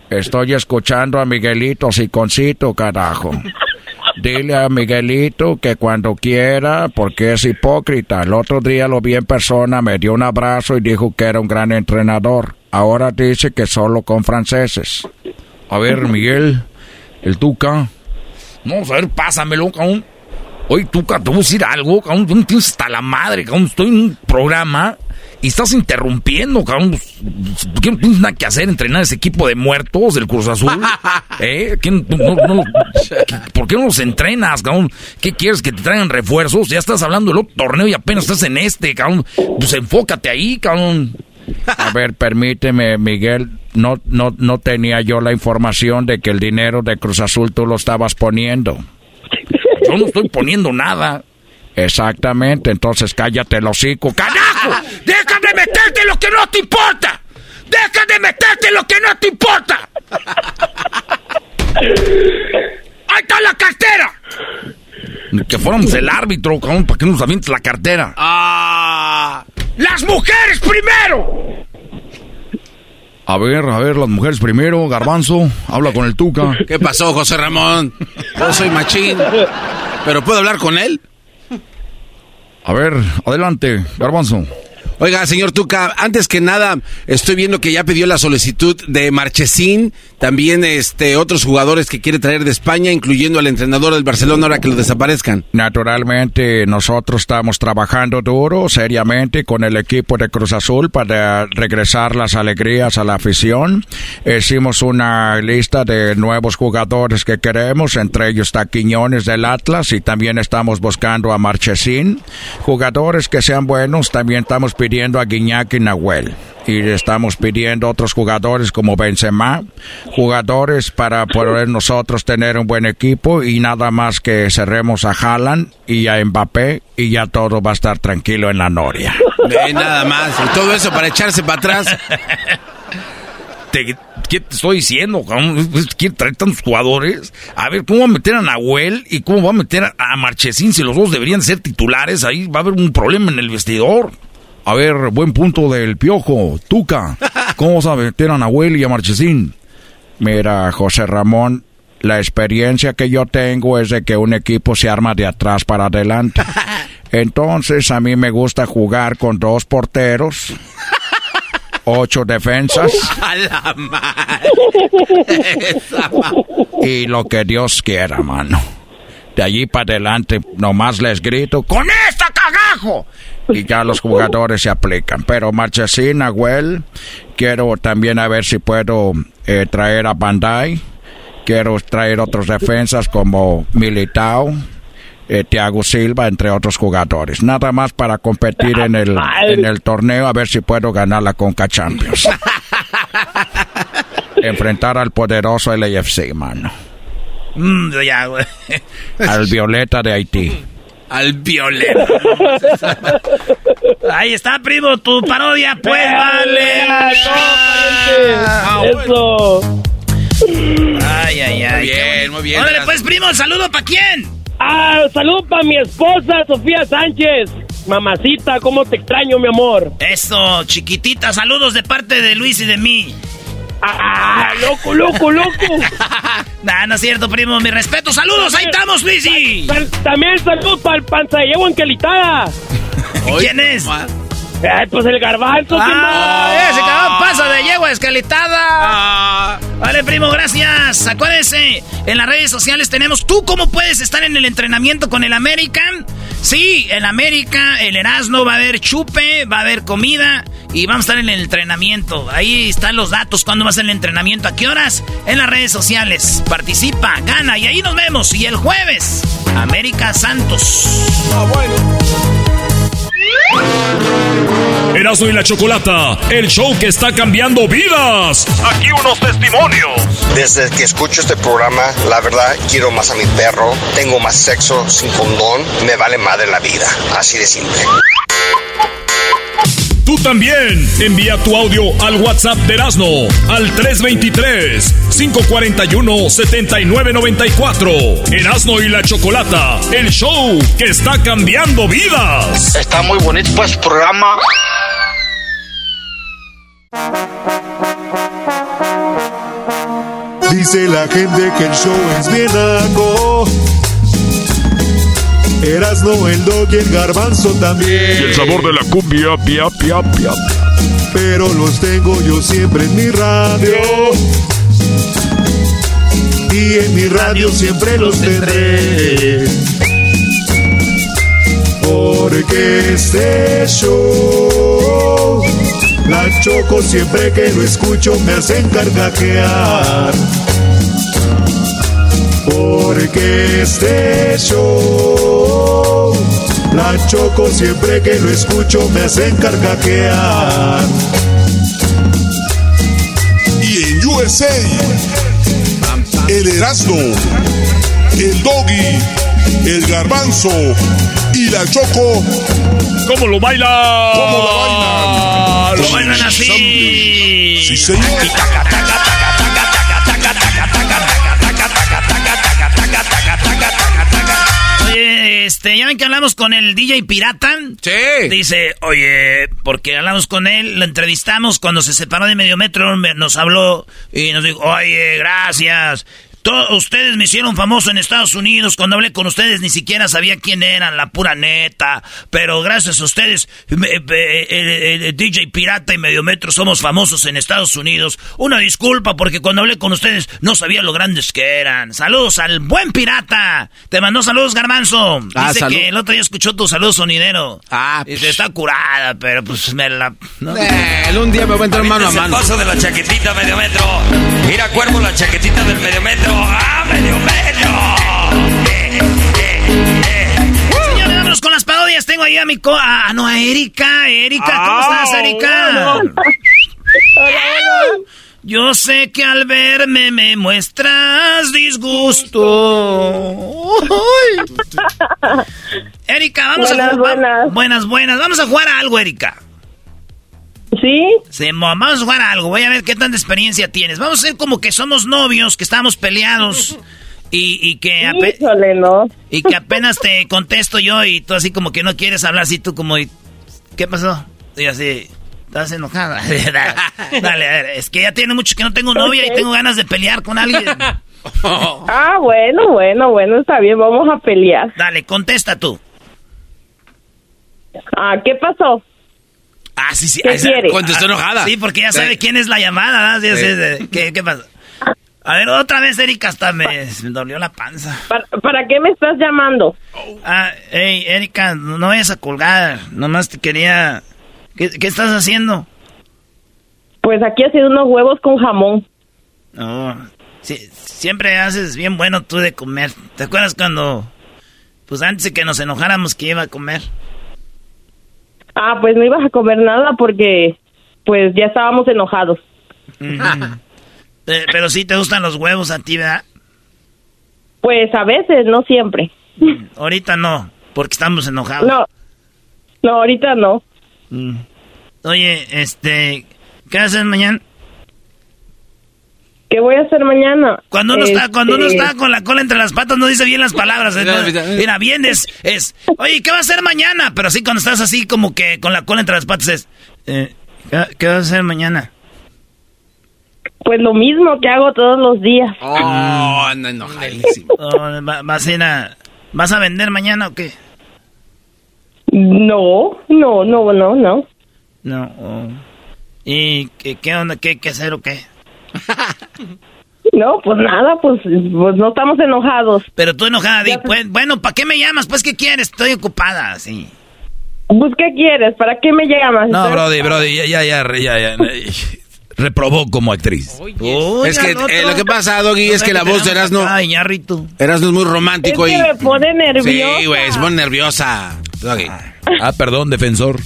estoy escuchando a Miguelito Siconcito, carajo. Dile a Miguelito que cuando quiera, porque es hipócrita. El otro día lo vi en persona, me dio un abrazo y dijo que era un gran entrenador. Ahora dice que solo con franceses. A ver, Miguel, el Tuca. No, a ver, pásamelo, cabrón. Oye, Tuca, te voy a decir algo, cabrón. Tú no tienes hasta la madre, cabrón. Estoy en un programa y estás interrumpiendo, cabrón. ¿Por qué no tienes nada que hacer? Entrenar ese equipo de muertos del Cruz Azul. [laughs] ¿Eh? ¿Quién- no- no- no- ¿Por qué no los entrenas, cabrón? ¿Qué quieres? ¿Que te traigan refuerzos? Ya estás hablando del otro torneo y apenas estás en este, cabrón. Pues enfócate ahí, cabrón. A ver, permíteme, Miguel. No, no, no tenía yo la información de que el dinero de Cruz Azul tú lo estabas poniendo. Yo no estoy poniendo nada. Exactamente, entonces cállate el hocico. ¡Carajo! [laughs] ¡Deja de meterte en lo que no te importa! ¡Deja de meterte en lo que no te importa! [laughs] ¡Ahí está la cartera! Que fuéramos el árbitro, cabrón, para que nos avientes la cartera. ¡Ah! ¡Las mujeres primero! A ver, a ver, las mujeres primero. Garbanzo, habla con el Tuca. ¿Qué pasó, José Ramón? Yo soy machín. ¿Pero puedo hablar con él? A ver, adelante, Garbanzo. Oiga, señor Tuca, antes que nada, estoy viendo que ya pidió la solicitud de Marchesín, también este otros jugadores que quiere traer de España, incluyendo al entrenador del Barcelona ahora que lo desaparezcan. Naturalmente, nosotros estamos trabajando duro, seriamente, con el equipo de Cruz Azul para regresar las alegrías a la afición. Hicimos una lista de nuevos jugadores que queremos, entre ellos está del Atlas y también estamos buscando a Marchesín. Jugadores que sean buenos, también estamos pidiendo pidiendo a Guiñac y Nahuel. Y estamos pidiendo otros jugadores como Benzema, jugadores para poder nosotros tener un buen equipo y nada más que cerremos a Haaland y a Mbappé y ya todo va a estar tranquilo en la Noria. nada más. Y todo eso para echarse para atrás. Te, ¿Qué te estoy diciendo? ¿Quién trae tantos jugadores? A ver, ¿cómo va a meter a Nahuel y cómo va a meter a Marchesín si los dos deberían ser titulares? Ahí va a haber un problema en el vestidor. A ver, buen punto del piojo. Tuca, ¿cómo sabe meter a Nahuel y a Marchesín? Mira, José Ramón, la experiencia que yo tengo es de que un equipo se arma de atrás para adelante. [laughs] Entonces, a mí me gusta jugar con dos porteros, ocho defensas. [laughs] A la y lo que Dios quiera, mano. De allí para adelante, nomás les grito, ¡con esta cagajo! Y ya los jugadores se aplican. Pero Marchesín, Nahuel, quiero también a ver si puedo eh, traer a Bandai. Quiero traer otros defensas como Militao, eh, Thiago Silva, entre otros jugadores. Nada más para competir en el, en el torneo, a ver si puedo ganar la Conca Champions. [laughs] Enfrentar al poderoso LAFC, mano. Mm, al Violeta de Haití al violento. [laughs] Ahí está, primo, tu parodia, pues vale. Ah, Eso. Ay, ay, ay. Muy bien, muy bien. Órale, pues, primo, saludo para quién. Ah, saludo para mi esposa, Sofía Sánchez. Mamacita, cómo te extraño, mi amor. Eso, chiquitita, saludos de parte de Luis y de mí. ¡Ah, loco, loco, loco! [laughs] nah, no es cierto, primo. Mi respeto. ¡Saludos! ¡Ahí estamos, Luisi! También saludos para el panza de yegua enquelitada. [laughs] ¿Quién es? Ay, pues el garbanzo, ah, ese cabrón pasa de yegua esqueletada. Ah. Vale, primo, gracias. Acuérdense, en las redes sociales tenemos tú cómo puedes estar en el entrenamiento con el American. Sí, el América, el Erasmo, va a haber chupe, va a haber comida y vamos a estar en el entrenamiento. Ahí están los datos, cuándo va a ser el entrenamiento, a qué horas, en las redes sociales. Participa, gana y ahí nos vemos. Y el jueves, América Santos. Ah, bueno. Erasmo y la Chocolata, el show que está cambiando vidas. Aquí unos testimonios. Desde que escucho este programa, la verdad, quiero más a mi perro, tengo más sexo sin condón, me vale madre la vida. Así de simple. Tú también. Envía tu audio al WhatsApp de Erasmo al 323-541-7994. Erasmo y la Chocolata, el show que está cambiando vidas. Está muy bonito pues programa. Dice la gente que el show es bien algo Erasno, el dog y el garbanzo también. Y el sabor de la cumbia, pia, pia, pia. Pero los tengo yo siempre en mi radio. Y en mi radio siempre los tendré. Porque este show, la choco siempre que lo escucho me hacen cargajear porque este show la choco siempre que lo escucho me hacen cargaquear. Y en USA, el Erasmo, el Doggy, el Garbanzo y la Choco. ¿Cómo lo bailan? ¿Cómo lo bailan? Lo bailan así. Sí, señor. Este, ya ven que hablamos con el DJ Pirata. Sí. Dice, oye, porque hablamos con él, lo entrevistamos cuando se separó de medio metro, nos habló y nos dijo, oye, gracias. Todos ustedes me hicieron famoso en Estados Unidos. Cuando hablé con ustedes ni siquiera sabía quién eran, la pura neta. Pero gracias a ustedes, el, DJ Pirata y Mediometro somos famosos en Estados Unidos. Una disculpa porque cuando hablé con ustedes no sabía lo grandes que eran. Saludos al buen pirata. Te mandó saludos, Garmanzo. Ah, Dice salud. que el otro día escuchó tu saludo sonidero. Ah, Dice, está curada, pero pues me la... ¿no? Eh, un día me voy a entrar mano a Es el mano. paso de la chaquetita medio metro. Mira, cuervo, la chaquetita del medio. ¡Ah, medio! Eh, eh, eh. Señores, vámonos con las parodias. Tengo ahí a mi co... Ah, no, a Erika. Erika, ¿cómo Ah, estás, Erika? Yo sé que al verme me muestras disgusto. Erika, vamos Buenas, a jugar. Buenas, buenas. Vamos a jugar a algo, Erika. ¿Sí? Sí, mo- vamos a jugar a algo. Voy a ver qué tanta experiencia tienes. Vamos a ser como que somos novios, que estamos peleados [laughs] y, y que ape- Híjole, no. y que apenas te contesto yo y tú así como que no quieres hablar así tú como y, ¿qué pasó? Y así, estás enojada. dale, [laughs] dale, a ver, es que ya tiene mucho que no tengo novia y tengo ganas de pelear con alguien. [laughs] Ah, bueno, bueno, bueno, está bien, vamos a pelear. Dale, contesta tú. Ah, ¿qué pasó? Ah, sí, sí. ¿Qué ah, esa- quiere? Contestó enojada. Sí, porque ya sabe Sí. quién es la llamada. ¿verdad? Sí, Sí. sí, sí. ¿Qué, qué pasa? A ver, otra vez, Erika, hasta me, me dolió la panza. ¿Para, para qué me estás llamando? Ah, hey, Erika, no vayas a colgar. Nomás te quería... ¿Qué, qué estás haciendo? Pues aquí haciendo unos huevos con jamón. No, sí, siempre haces bien bueno tú de comer. ¿Te acuerdas cuando, pues antes de que nos enojáramos que iba a comer? Ah, pues no ibas a comer nada porque pues ya estábamos enojados. [laughs] Eh, pero sí te gustan los huevos a ti, ¿verdad? Pues a veces, no siempre. Ahorita no, porque estamos enojados. No, no, ahorita no. Mm. Oye, este, ¿qué haces mañana? ¿Qué voy a hacer mañana? Cuando uno está, cuando uno Este, está con la cola entre las patas no dice bien las palabras. ¿eh? [laughs] Mira, bien es, es, oye, ¿qué va a hacer mañana? Pero así cuando estás así como que con la cola entre las patas es, eh, ¿qué, qué vas a hacer mañana? Pues lo mismo que hago todos los días. Oh, anda enojadísimo. [laughs] Oh, va- ¿Vas a ir a, vas a vender mañana o qué? No, no, no, no, no. No. oh. ¿Y qué, qué onda? ¿Qué hay que hacer o qué? No, pues nada, pues, pues no estamos enojados. Pero tú enojada, di, pues, bueno, ¿para qué me llamas? Pues, ¿qué quieres? Estoy ocupada, sí. Pues, ¿qué quieres? ¿Para qué me llamas? No, Brody, Brody, ya, ya, ya, ya, ya. Reprobó como actriz. es que eh, lo que pasa, Doggy, es que la voz de Erasmo... Ay, ñarrito. Erasmo es muy romántico Es que y... me pone nerviosa. Sí, güey, se pone nerviosa. Doggy. Ah, perdón, defensor.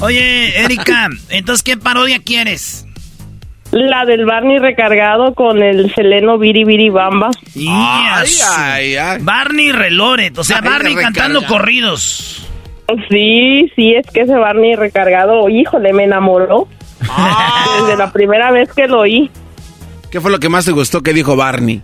Oye, Erika, [laughs] entonces, ¿qué parodia quieres? La del Barney recargado con el seleno Biri Biri Bamba. Ay, ay, ay. Barney Reloret, o sea, Ay, Barney recarga. cantando corridos. Sí, sí, es que ese Barney recargado, híjole, me enamoró. Desde la primera vez que lo oí. ¿Qué fue lo que más te gustó que dijo Barney?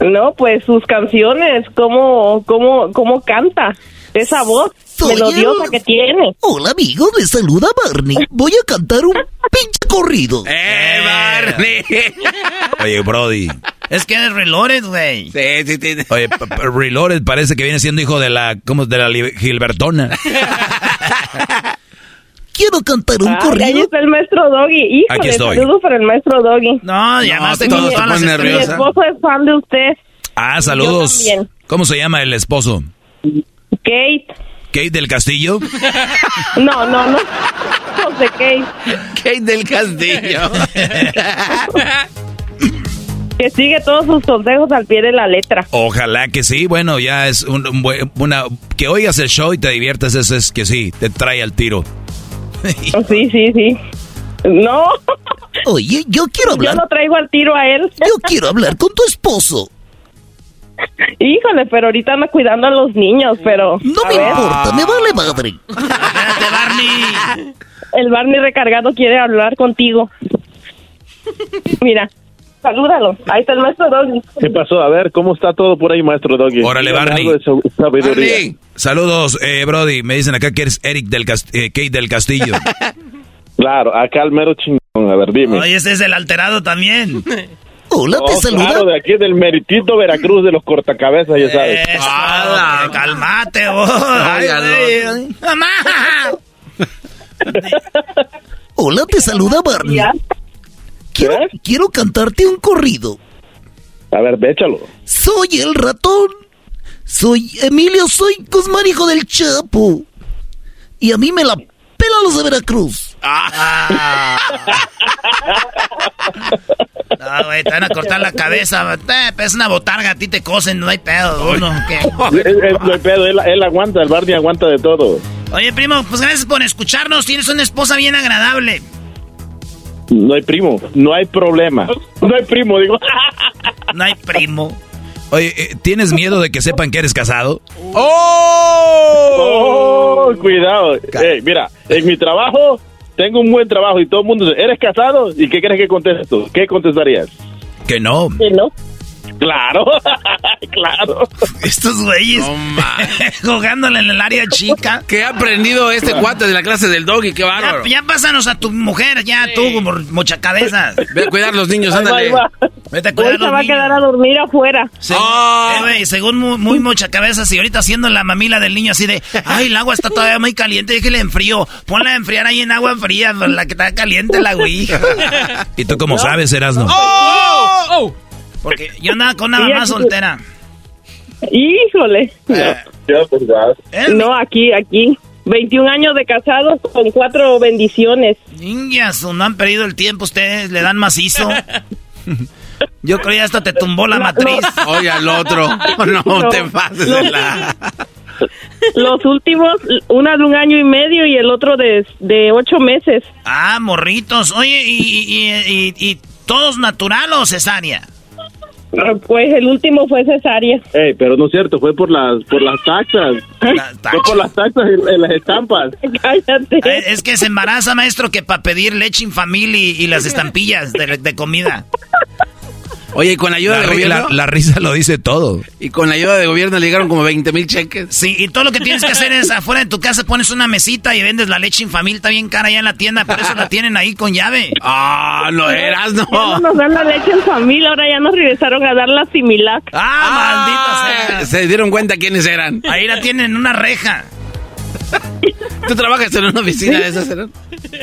No, pues sus canciones, cómo, cómo, cómo canta. Esa voz Soy melodiosa el- que tiene. Hola amigos, les saluda Barney. Voy a cantar un [laughs] pinche corrido. ¡Eh, Barney! [laughs] Oye, Brody. Es que eres Reloret, güey. Sí, sí, sí. Oye, Reloaded parece que viene siendo hijo de la, ¿cómo? De la Gilbertona. [laughs] Quiero cantar un Ay, ahí corrido. está el maestro Doggy. Híjole, Aquí estoy. saludos para el maestro Doggy. No, llamaste No, con todos ponen estrellas. Mi esposo es fan de usted, Ah, saludos. Yo también. ¿Cómo se llama el esposo? Kate. ¿Kate del Castillo? [laughs] No, no, no. José Kate. Kate del Castillo. [laughs] Que sigue todos sus consejos al pie de la letra. Ojalá que sí. Bueno, ya es un, un buen- una... Que oigas el show y te diviertas, eso es que sí, te trae al tiro. [laughs] Sí, sí, sí. No. Oye, yo quiero Yo hablar. lo traigo al tiro a él. Yo quiero hablar con tu esposo. Híjole, pero ahorita anda cuidando a los niños, pero... No me ver, importa, me vale madre. Espérate, Barney. El Barney recargado quiere hablar contigo. Mira, salúdalo. Ahí está el maestro Doggy. ¿Qué pasó? A ver, ¿cómo está todo por ahí, maestro Doggy? Órale, Barney. Barney. Saludos, eh, Brody. Me dicen acá que eres Eric del Cast- eh, Kate del Castillo. [laughs] Claro, acá el mero chingón. A ver, dime. Oye, ese es el alterado también. [laughs] Hola, te Oh, saluda. Claro, de aquí del Meritito Veracruz de los cortacabezas, ya sabes. Eso, que calmate, vos. Ay, güey. ¡Mamá! Hola, te saluda Barney. Quiero, quiero cantarte un corrido. A ver, échalo. Soy el ratón. Soy Emilio, soy Guzmán, hijo del Chapo. Y a mí me la pelan los de Veracruz. Ah. No, güey, te van a cortar la cabeza. Eh, es una botarga, a ti te cosen, no hay pedo. Uno, ¿qué? Es- es- no hay pedo, él, él aguanta, el Barney aguanta de todo. Oye, primo, pues gracias por escucharnos. Tienes una esposa bien agradable. No hay primo, no hay problema. No hay primo, digo. No hay primo. Oye, eh, ¿tienes miedo de que sepan que eres casado? ¡Oh! cuidado. Ey, mira, en mi trabajo tengo un buen trabajo y todo el mundo dice, ¿eres casado? ¿Y qué crees que contesto? ¿Qué contestarías? Que no. no. Claro, [laughs] claro. Estos güeyes [laughs] jugándole en el área chica. ¿Qué ha aprendido este cuate de la clase del doggy? ¡Qué bárbaro! Ya, ya pásanos a tu mujer, ya tú, como mucha cabeza. Ve a cuidar los niños, Ahí va, ándale. ahí va. Vete a cuidar a se los va a quedar a dormir afuera. Eh, güey, según muy, muy mucha cabeza, y ahorita haciendo la mamila del niño así de, ay, el agua está todavía muy caliente, déjele enfrío. Ponla a enfriar ahí en agua fría, la que está caliente la güey. [laughs] ¿Y tú cómo sabes, Erasno? ¡Oh! Porque yo andaba con una mamá aquí- soltera. Híjole. Eh, No, aquí, aquí. 21 años de casados con cuatro bendiciones. Niñas, no han perdido el tiempo, ustedes le dan macizo. Yo creo ya hasta te tumbó la matriz. Oye, al otro. [laughs] No, No, te pases no. de la... Los últimos, una de un año y medio y el otro de, de ocho meses. Ah, morritos. Oye, ¿y, y, y, y- y todos natural o cesárea? Pues el último fue cesárea. Ey, pero no es cierto, fue por las por las taxas. Fue por las taxas en, en las estampas. [laughs] Cállate. Eh, Es que se embaraza, maestro, que para pedir leche infamil y, y las estampillas de, de comida. Oye, y con la ayuda La, de gobierno. la- la risa lo dice todo. Y con la ayuda de gobierno le llegaron como 20 mil cheques. Sí, y todo lo que tienes que hacer es afuera de tu casa pones una mesita y vendes la leche infamil, está bien cara allá en la tienda, por eso la tienen ahí con llave. Ah, no eras, no. Ya no nos dan la leche en familia, ahora ya nos regresaron a dar la Similac. Ah, maldita sea. Se dieron cuenta quiénes eran. Ahí la tienen en una reja. [laughs] ¿Tú trabajas en una oficina de esas, eran?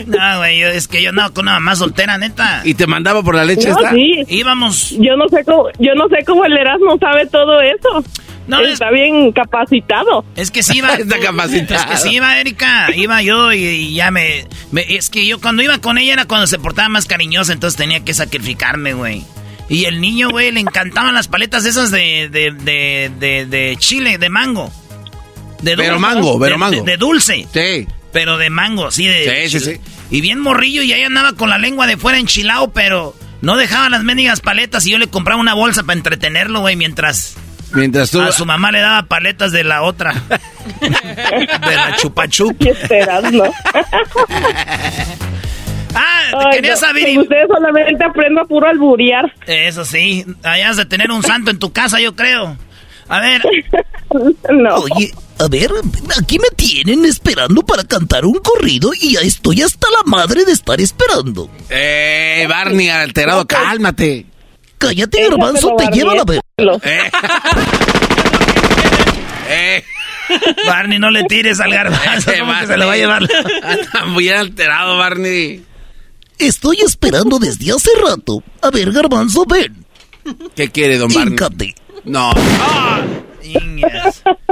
No, güey, es que yo andaba con una mamá soltera, neta. ¿Y te mandaba por la leche No, esta? sí. Íbamos. Yo no sé cómo, yo no sé cómo el Erasmo sabe todo eso. No, es- Está bien capacitado. Es que sí iba. [laughs] Está capacitado. Es que sí iba, Erika. Iba yo y, y ya me, me- Es que yo cuando iba con ella era cuando se portaba más cariñosa, entonces tenía que sacrificarme, güey. Y el niño, güey, le encantaban las paletas esas de, de, de, de, de chile, de mango. De Pero mango, pero De- mango. De, de dulce. Sí. Pero de mango, sí, de. Sí, sí, sí. Y bien morrillo, y ahí andaba con la lengua de fuera enchilado, pero no dejaba las mendigas paletas y yo le compraba una bolsa para entretenerlo, güey, mientras. Mientras tú... A su mamá le daba paletas de la otra. [laughs] de la chupachup. ¿Qué esperas, no? [laughs] Ah, Ay, quería no, saber. que Usted solamente aprende a puro alburear. Eso sí, hayas de tener un santo en tu casa, yo creo. A ver, [laughs] [laughs] No. Oye, a ver, aquí me tienen esperando para cantar un corrido y ya estoy hasta la madre de estar esperando. Eh, Barney, alterado, cálmate. Cállate, garbanzo, te Barney, llevan a ver. [laughs] Eh. eh. Barney, no le tires al garbanzo, [laughs] Eh, que se lo va a llevar. Muy alterado, Barney. Estoy esperando desde hace rato. A ver, garbanzo, ven. ¿Qué quiere, don Barney? Híncate. No.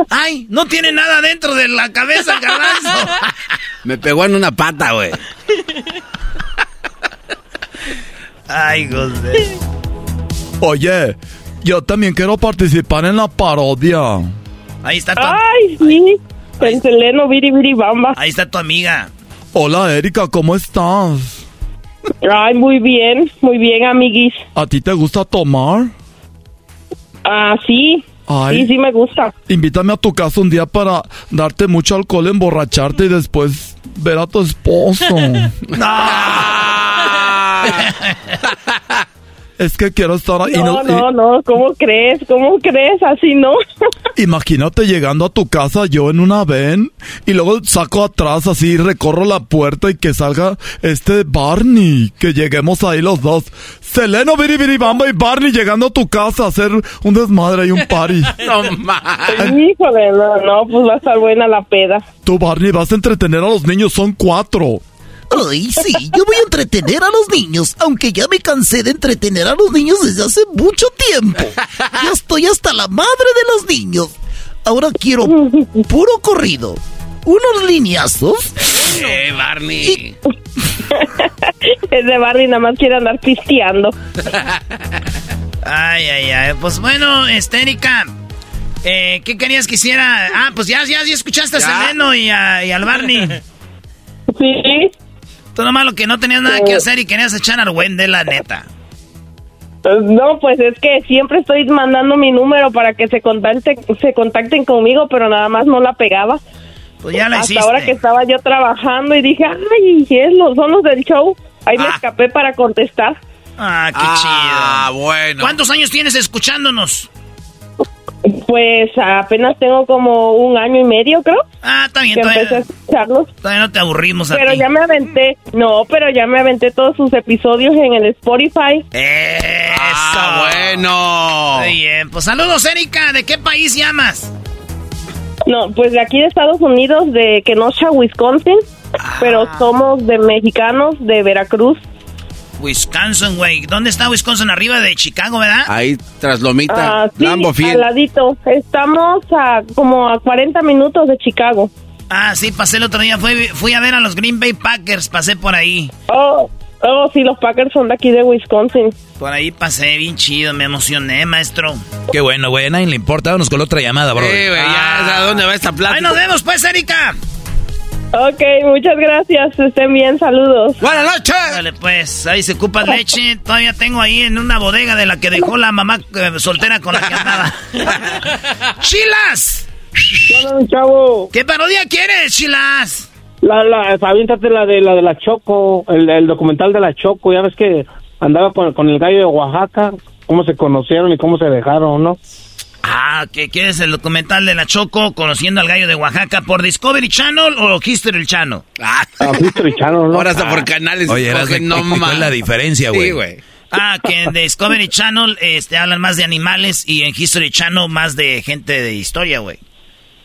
Ay, no tiene nada dentro de la cabeza garbanzo. [laughs] Me pegó en una pata, güey. Ay, José. Oye, yo también quiero participar en la parodia. Ahí está tu, Ay, sí. Biri, biri, bamba. ahí está tu amiga. Hola Erika, ¿cómo estás? Ay, muy bien, muy bien, amiguis. ¿A ti te gusta tomar? Ah, sí. Ay. Sí, sí me gusta. Invítame a tu casa un día para darte mucho alcohol, emborracharte y después ver a tu esposo. [laughs] [laughs] Es que quiero estar ahí. No, no, no, ¿cómo crees? ¿Cómo crees? Así no. [laughs] Imagínate llegando a tu casa yo en una ven y luego saco atrás así, recorro la puerta y que salga este Barney, que lleguemos ahí los dos. Seleno, Biribiribamba y Barney llegando a tu casa a hacer un desmadre y un party. [laughs] no más. Híjole, no, no, pues va a estar buena la peda. Tú, Barney, vas a entretener a los niños, son cuatro. Ay, sí, yo voy a entretener a los niños, aunque ya me cansé de entretener a los niños desde hace mucho tiempo. Ya estoy hasta la madre de los niños. Ahora quiero puro corrido. Unos lineazos. Eh, Barney. Ese Barney nada más quiere andar pisteando. Ay, ay, ay. Pues bueno, Estérica. Eh, ¿Qué querías que hiciera? Ah, pues ya, ya, ya escuchaste a Seleno y, a, y al Barney. Sí. Tú nomás lo que no tenías nada que hacer y querías echar argüende, la neta. Pues No, pues es que siempre estoy mandando mi número para que se contacten, se contacten conmigo, pero nada más no la pegaba. Pues ya la Hasta hiciste. ahora que estaba yo trabajando y dije, ay, es los, son los del show. Ahí me escapé para contestar. Ah, qué Ah, chido. bueno. ¿Cuántos años tienes escuchándonos? Pues apenas tengo como un año y medio, creo. Ah, está bien, que todavía- empecé a escucharlos. Todavía no te aburrimos a Pero ti. ya me aventé, no, pero ya me aventé todos sus episodios en el Spotify. Ah, bueno. Muy bien, pues saludos, Erika. ¿De qué país llamas? No, pues de aquí de Estados Unidos, de Kenosha, Wisconsin. Ah. Pero somos de mexicanos de Veracruz. Wisconsin, güey. ¿Dónde está Wisconsin? Arriba de Chicago, ¿verdad? Ahí, tras Lomita, Ah, sí, Lambo al ladito. Estamos a como a 40 minutos de Chicago. Ah, sí, pasé el otro día. Fui, fui a ver a los Green Bay Packers. Pasé por ahí. Oh, oh, sí, los Packers son de aquí de Wisconsin. Por ahí pasé bien chido. Me emocioné, maestro. Qué bueno, güey. A nadie le importa. Vámonos con la otra llamada, bro. Sí, güey, ya, ¿a dónde va esta Ahí plática? nos vemos, pues, Erika. Ok, muchas gracias. Estén bien, saludos. Buenas noches. Dale, pues, ahí se ocupa leche. Todavía tengo ahí en una bodega de la que dejó la mamá eh, soltera con la que andaba. [laughs] ¡Chilas! chavo? ¿Qué parodia quieres, Chilas? La, la, aviéntate la de la de la Choco, el, el documental de la Choco, ya ves que andaba con, con el gallo de Oaxaca, cómo se conocieron y cómo se dejaron, ¿no? Ah, ¿qué quieres el documental de la Choco conociendo al gallo de Oaxaca por Discovery Channel o History Channel? Ah, A History Channel, ¿no? Ahora hasta por canales. Oye, Erasmo, no ¿cuál es más. la diferencia, güey? Sí, güey. Ah, que en Discovery Channel este, hablan más de animales y en History Channel más de gente de historia, güey.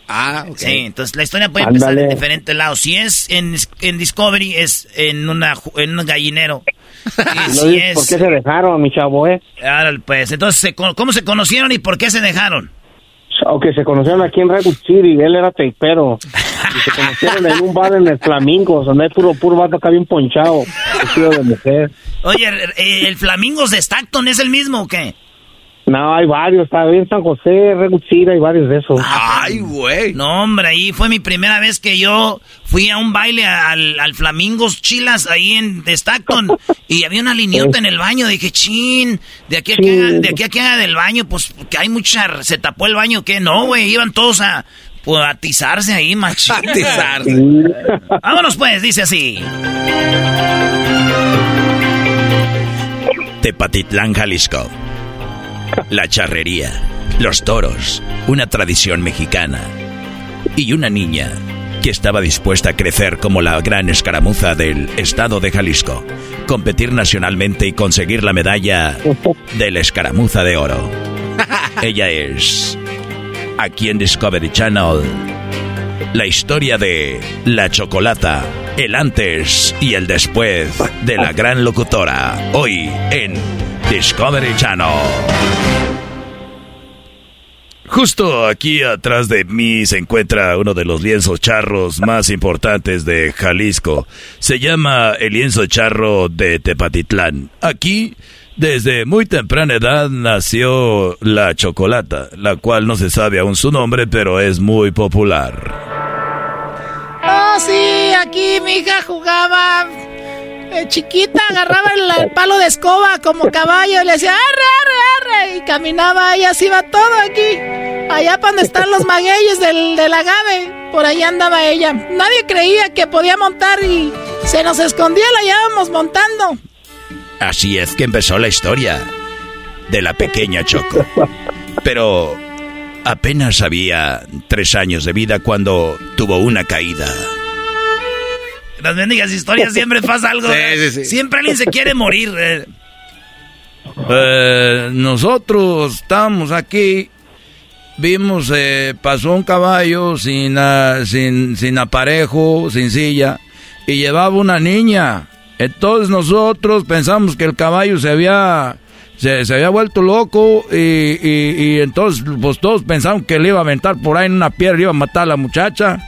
Ah, ok. Sí, entonces la historia puede empezar Ándale. en diferentes lados. Si es en, en Discovery, es en, una, en un gallinero. No si dices ¿Por qué es... se dejaron, mi chavo, eh? Árale, pues, entonces, ¿cómo se conocieron y por qué se dejaron? O que se conocieron aquí en Redwood City, él era teipero. Y se conocieron en un bar en el Flamingos, donde hay puro, puro vato acá bien ponchado, vestido de mujer. Oye, eh, ¿el Flamingos de Stockton es el mismo o qué? No, hay varios, está bien San José, City, hay varios de esos. Ay, güey. No, hombre, ahí fue mi primera vez que yo fui a un baile al, al Flamingos Chilas ahí en Stockton y había una lineota en el baño. Dije, chin, de aquí a que haga, de aquí a que haga del baño, pues que hay mucha. ¿Se tapó el baño que No, güey, iban todos a, pues, atizarse ahí, machín. [laughs] Atizarse. [laughs] Vámonos, pues, dice así. Tepatitlán, Jalisco. La charrería, los toros, una tradición mexicana. Y una niña que estaba dispuesta a crecer como la gran escaramuza del estado de Jalisco, competir nacionalmente y conseguir la medalla de la escaramuza de oro. [laughs] Ella es, aquí en Discovery Channel, la historia de la chocolata, el antes y el después de la gran locutora, hoy en Discovery Channel. Justo aquí atrás de mí se encuentra uno de los lienzos charros más importantes de Jalisco. Se llama el lienzo charro de Tepatitlán. Aquí, desde muy temprana edad, nació la chocolata, la cual no se sabe aún su nombre, pero es muy popular. Ah, sí, aquí mi hija jugaba. eh, chiquita, agarraba el, el palo de escoba como caballo y le decía, arre, arre, arre. Y caminaba y así va todo aquí. Allá para donde están los magueyes del, del agave. Por ahí andaba ella. Nadie creía que podía montar y se nos escondía, la llevábamos montando. Así es que empezó la historia. de la pequeña Choco. Pero apenas había tres años de vida cuando tuvo una caída. Las mendigas historias siempre pasa algo. ¿eh? Siempre alguien se quiere morir. ¿eh? Eh, nosotros estamos aquí, vimos, pasó un caballo sin, ah, sin, sin aparejo, sin silla, y llevaba una niña. Entonces nosotros pensamos que el caballo se había se, había vuelto loco y, y, entonces pues todos pensaron que le iba a aventar por ahí en una piedra y iba a matar a la muchacha.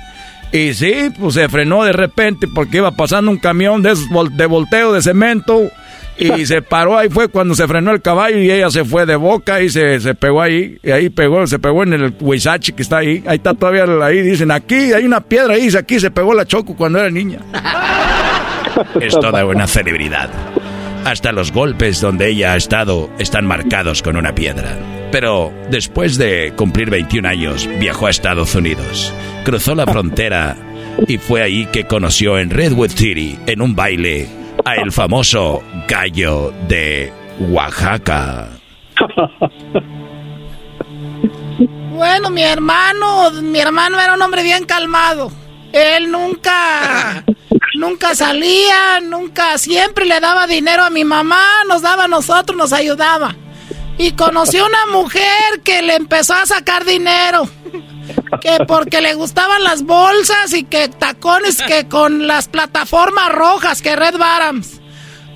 Y sí, pues se frenó de repente porque iba pasando un camión de, de volteo de cemento y [laughs] se paró. Ahí fue cuando se frenó el caballo y ella se fue de boca y se, se pegó ahí. Y ahí pegó se pegó en el huizachi que está ahí. Ahí está todavía ahí dicen aquí hay una piedra ahí dice aquí se pegó la choco cuando era niña [laughs] es toda una celebridad hasta los golpes donde ella ha estado están marcados con una piedra. Pero después de cumplir 21 años, viajó a Estados Unidos, cruzó la frontera y fue ahí que conoció en Redwood City, en un baile, a el famoso gallo de Oaxaca. Bueno, mi hermano, mi hermano era un hombre bien calmado. Él nunca Nunca salía, nunca, siempre le daba dinero a mi mamá, nos daba a nosotros, nos ayudaba. Y conoció una mujer que le empezó a sacar dinero. Que porque le gustaban las bolsas y que tacones que con las plataformas rojas que Red Barams.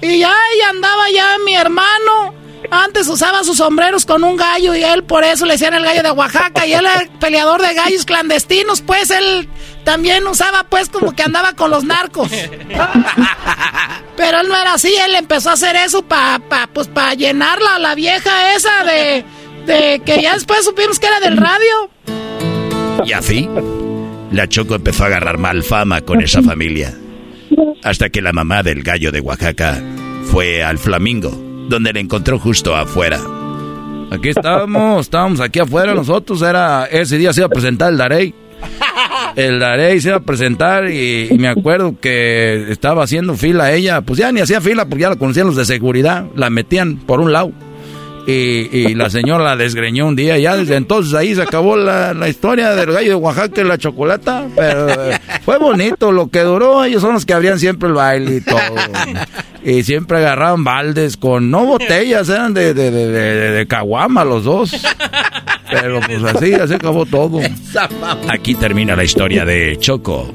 Y ya andaba ya mi hermano. Antes usaba sus sombreros con un gallo y él por eso le decían el gallo de Oaxaca y él era peleador de gallos clandestinos, pues él también usaba pues como que andaba con los narcos. Pero él no era así, él empezó a hacer eso para pa, pues para llenarla la vieja esa de, de que ya después supimos que era del radio. Y así, la Choco empezó a agarrar mal fama con esa familia. Hasta que la mamá del gallo de Oaxaca fue al Flamingo, donde le encontró justo afuera. Aquí estábamos, estábamos aquí afuera nosotros, era ese día se iba a presentar el Darey el Darey se iba a presentar y, me acuerdo que estaba haciendo fila ella, pues ya ni hacía fila porque ya la conocían los de seguridad, la metían por un lado. Y, la señora la desgreñó un día. Ya desde entonces ahí se acabó la, historia del gallo de Oaxaca y la chocolata. Pero eh, fue bonito. Lo que duró, ellos son los que abrían siempre el baile y todo. Y siempre agarraban baldes con, no botellas, eran de, de, de, de, caguama los dos. Pero pues así, así acabó todo. Aquí termina la historia de Choco.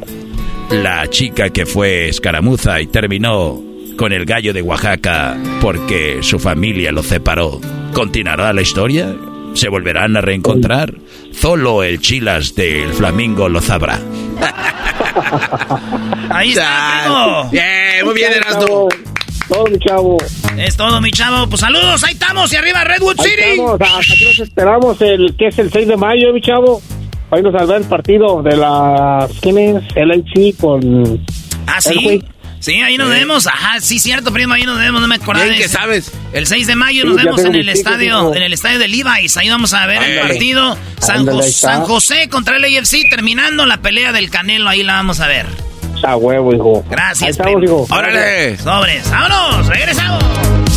La chica que fue escaramuza y terminó con el gallo de Oaxaca porque su familia lo separó. ¿Continuará la historia? ¿Se volverán a reencontrar? Solo el chilas del flamingo lo sabrá. [laughs] Ahí está, Bien, muy bien, Erasmo. Todo mi chavo. Es todo mi chavo. Pues saludos, ahí estamos y arriba Redwood City. Estamos, aquí nos esperamos el que es el 6 de mayo, mi chavo. Hoy nos saldrá el partido de las ¿quién es? LHC con Ah, sí. Sí, ahí nos vemos. Ajá, sí, cierto, primo, ahí nos vemos. No me acordaba de sabes? El 6 de mayo nos vemos en el estadio, en el estadio de Levi's. Ahí vamos a ver el partido. San, San, José contra el AFC, terminando la pelea del Canelo. Ahí la vamos a ver. A huevo, hijo. Gracias, estamos, hijo. Órale. Sobres. Vámonos, regresamos.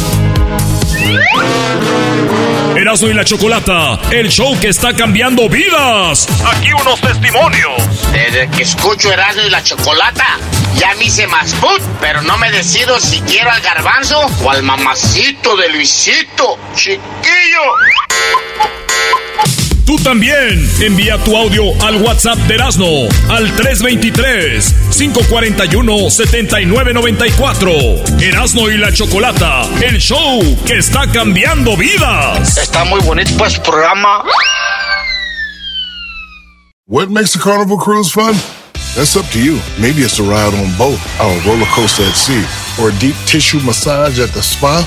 Erasmo y la Chocolata, el show que está cambiando vidas. Aquí unos testimonios. Desde que escucho Erasmo y la Chocolata, ya me hice más put, pero no me decido si quiero al garbanzo o al mamacito de Luisito, chiquillo. Tú también envía tu audio al WhatsApp de Erasmo al 323-541-7994. Erasmo y la Chocolata, el show que está cambiando vidas. Está muy bonito pues programa. What makes a carnival cruise fun? That's up to you. Maybe it's a ride on boat, or a roller coaster at sea, or a deep tissue massage at the spa.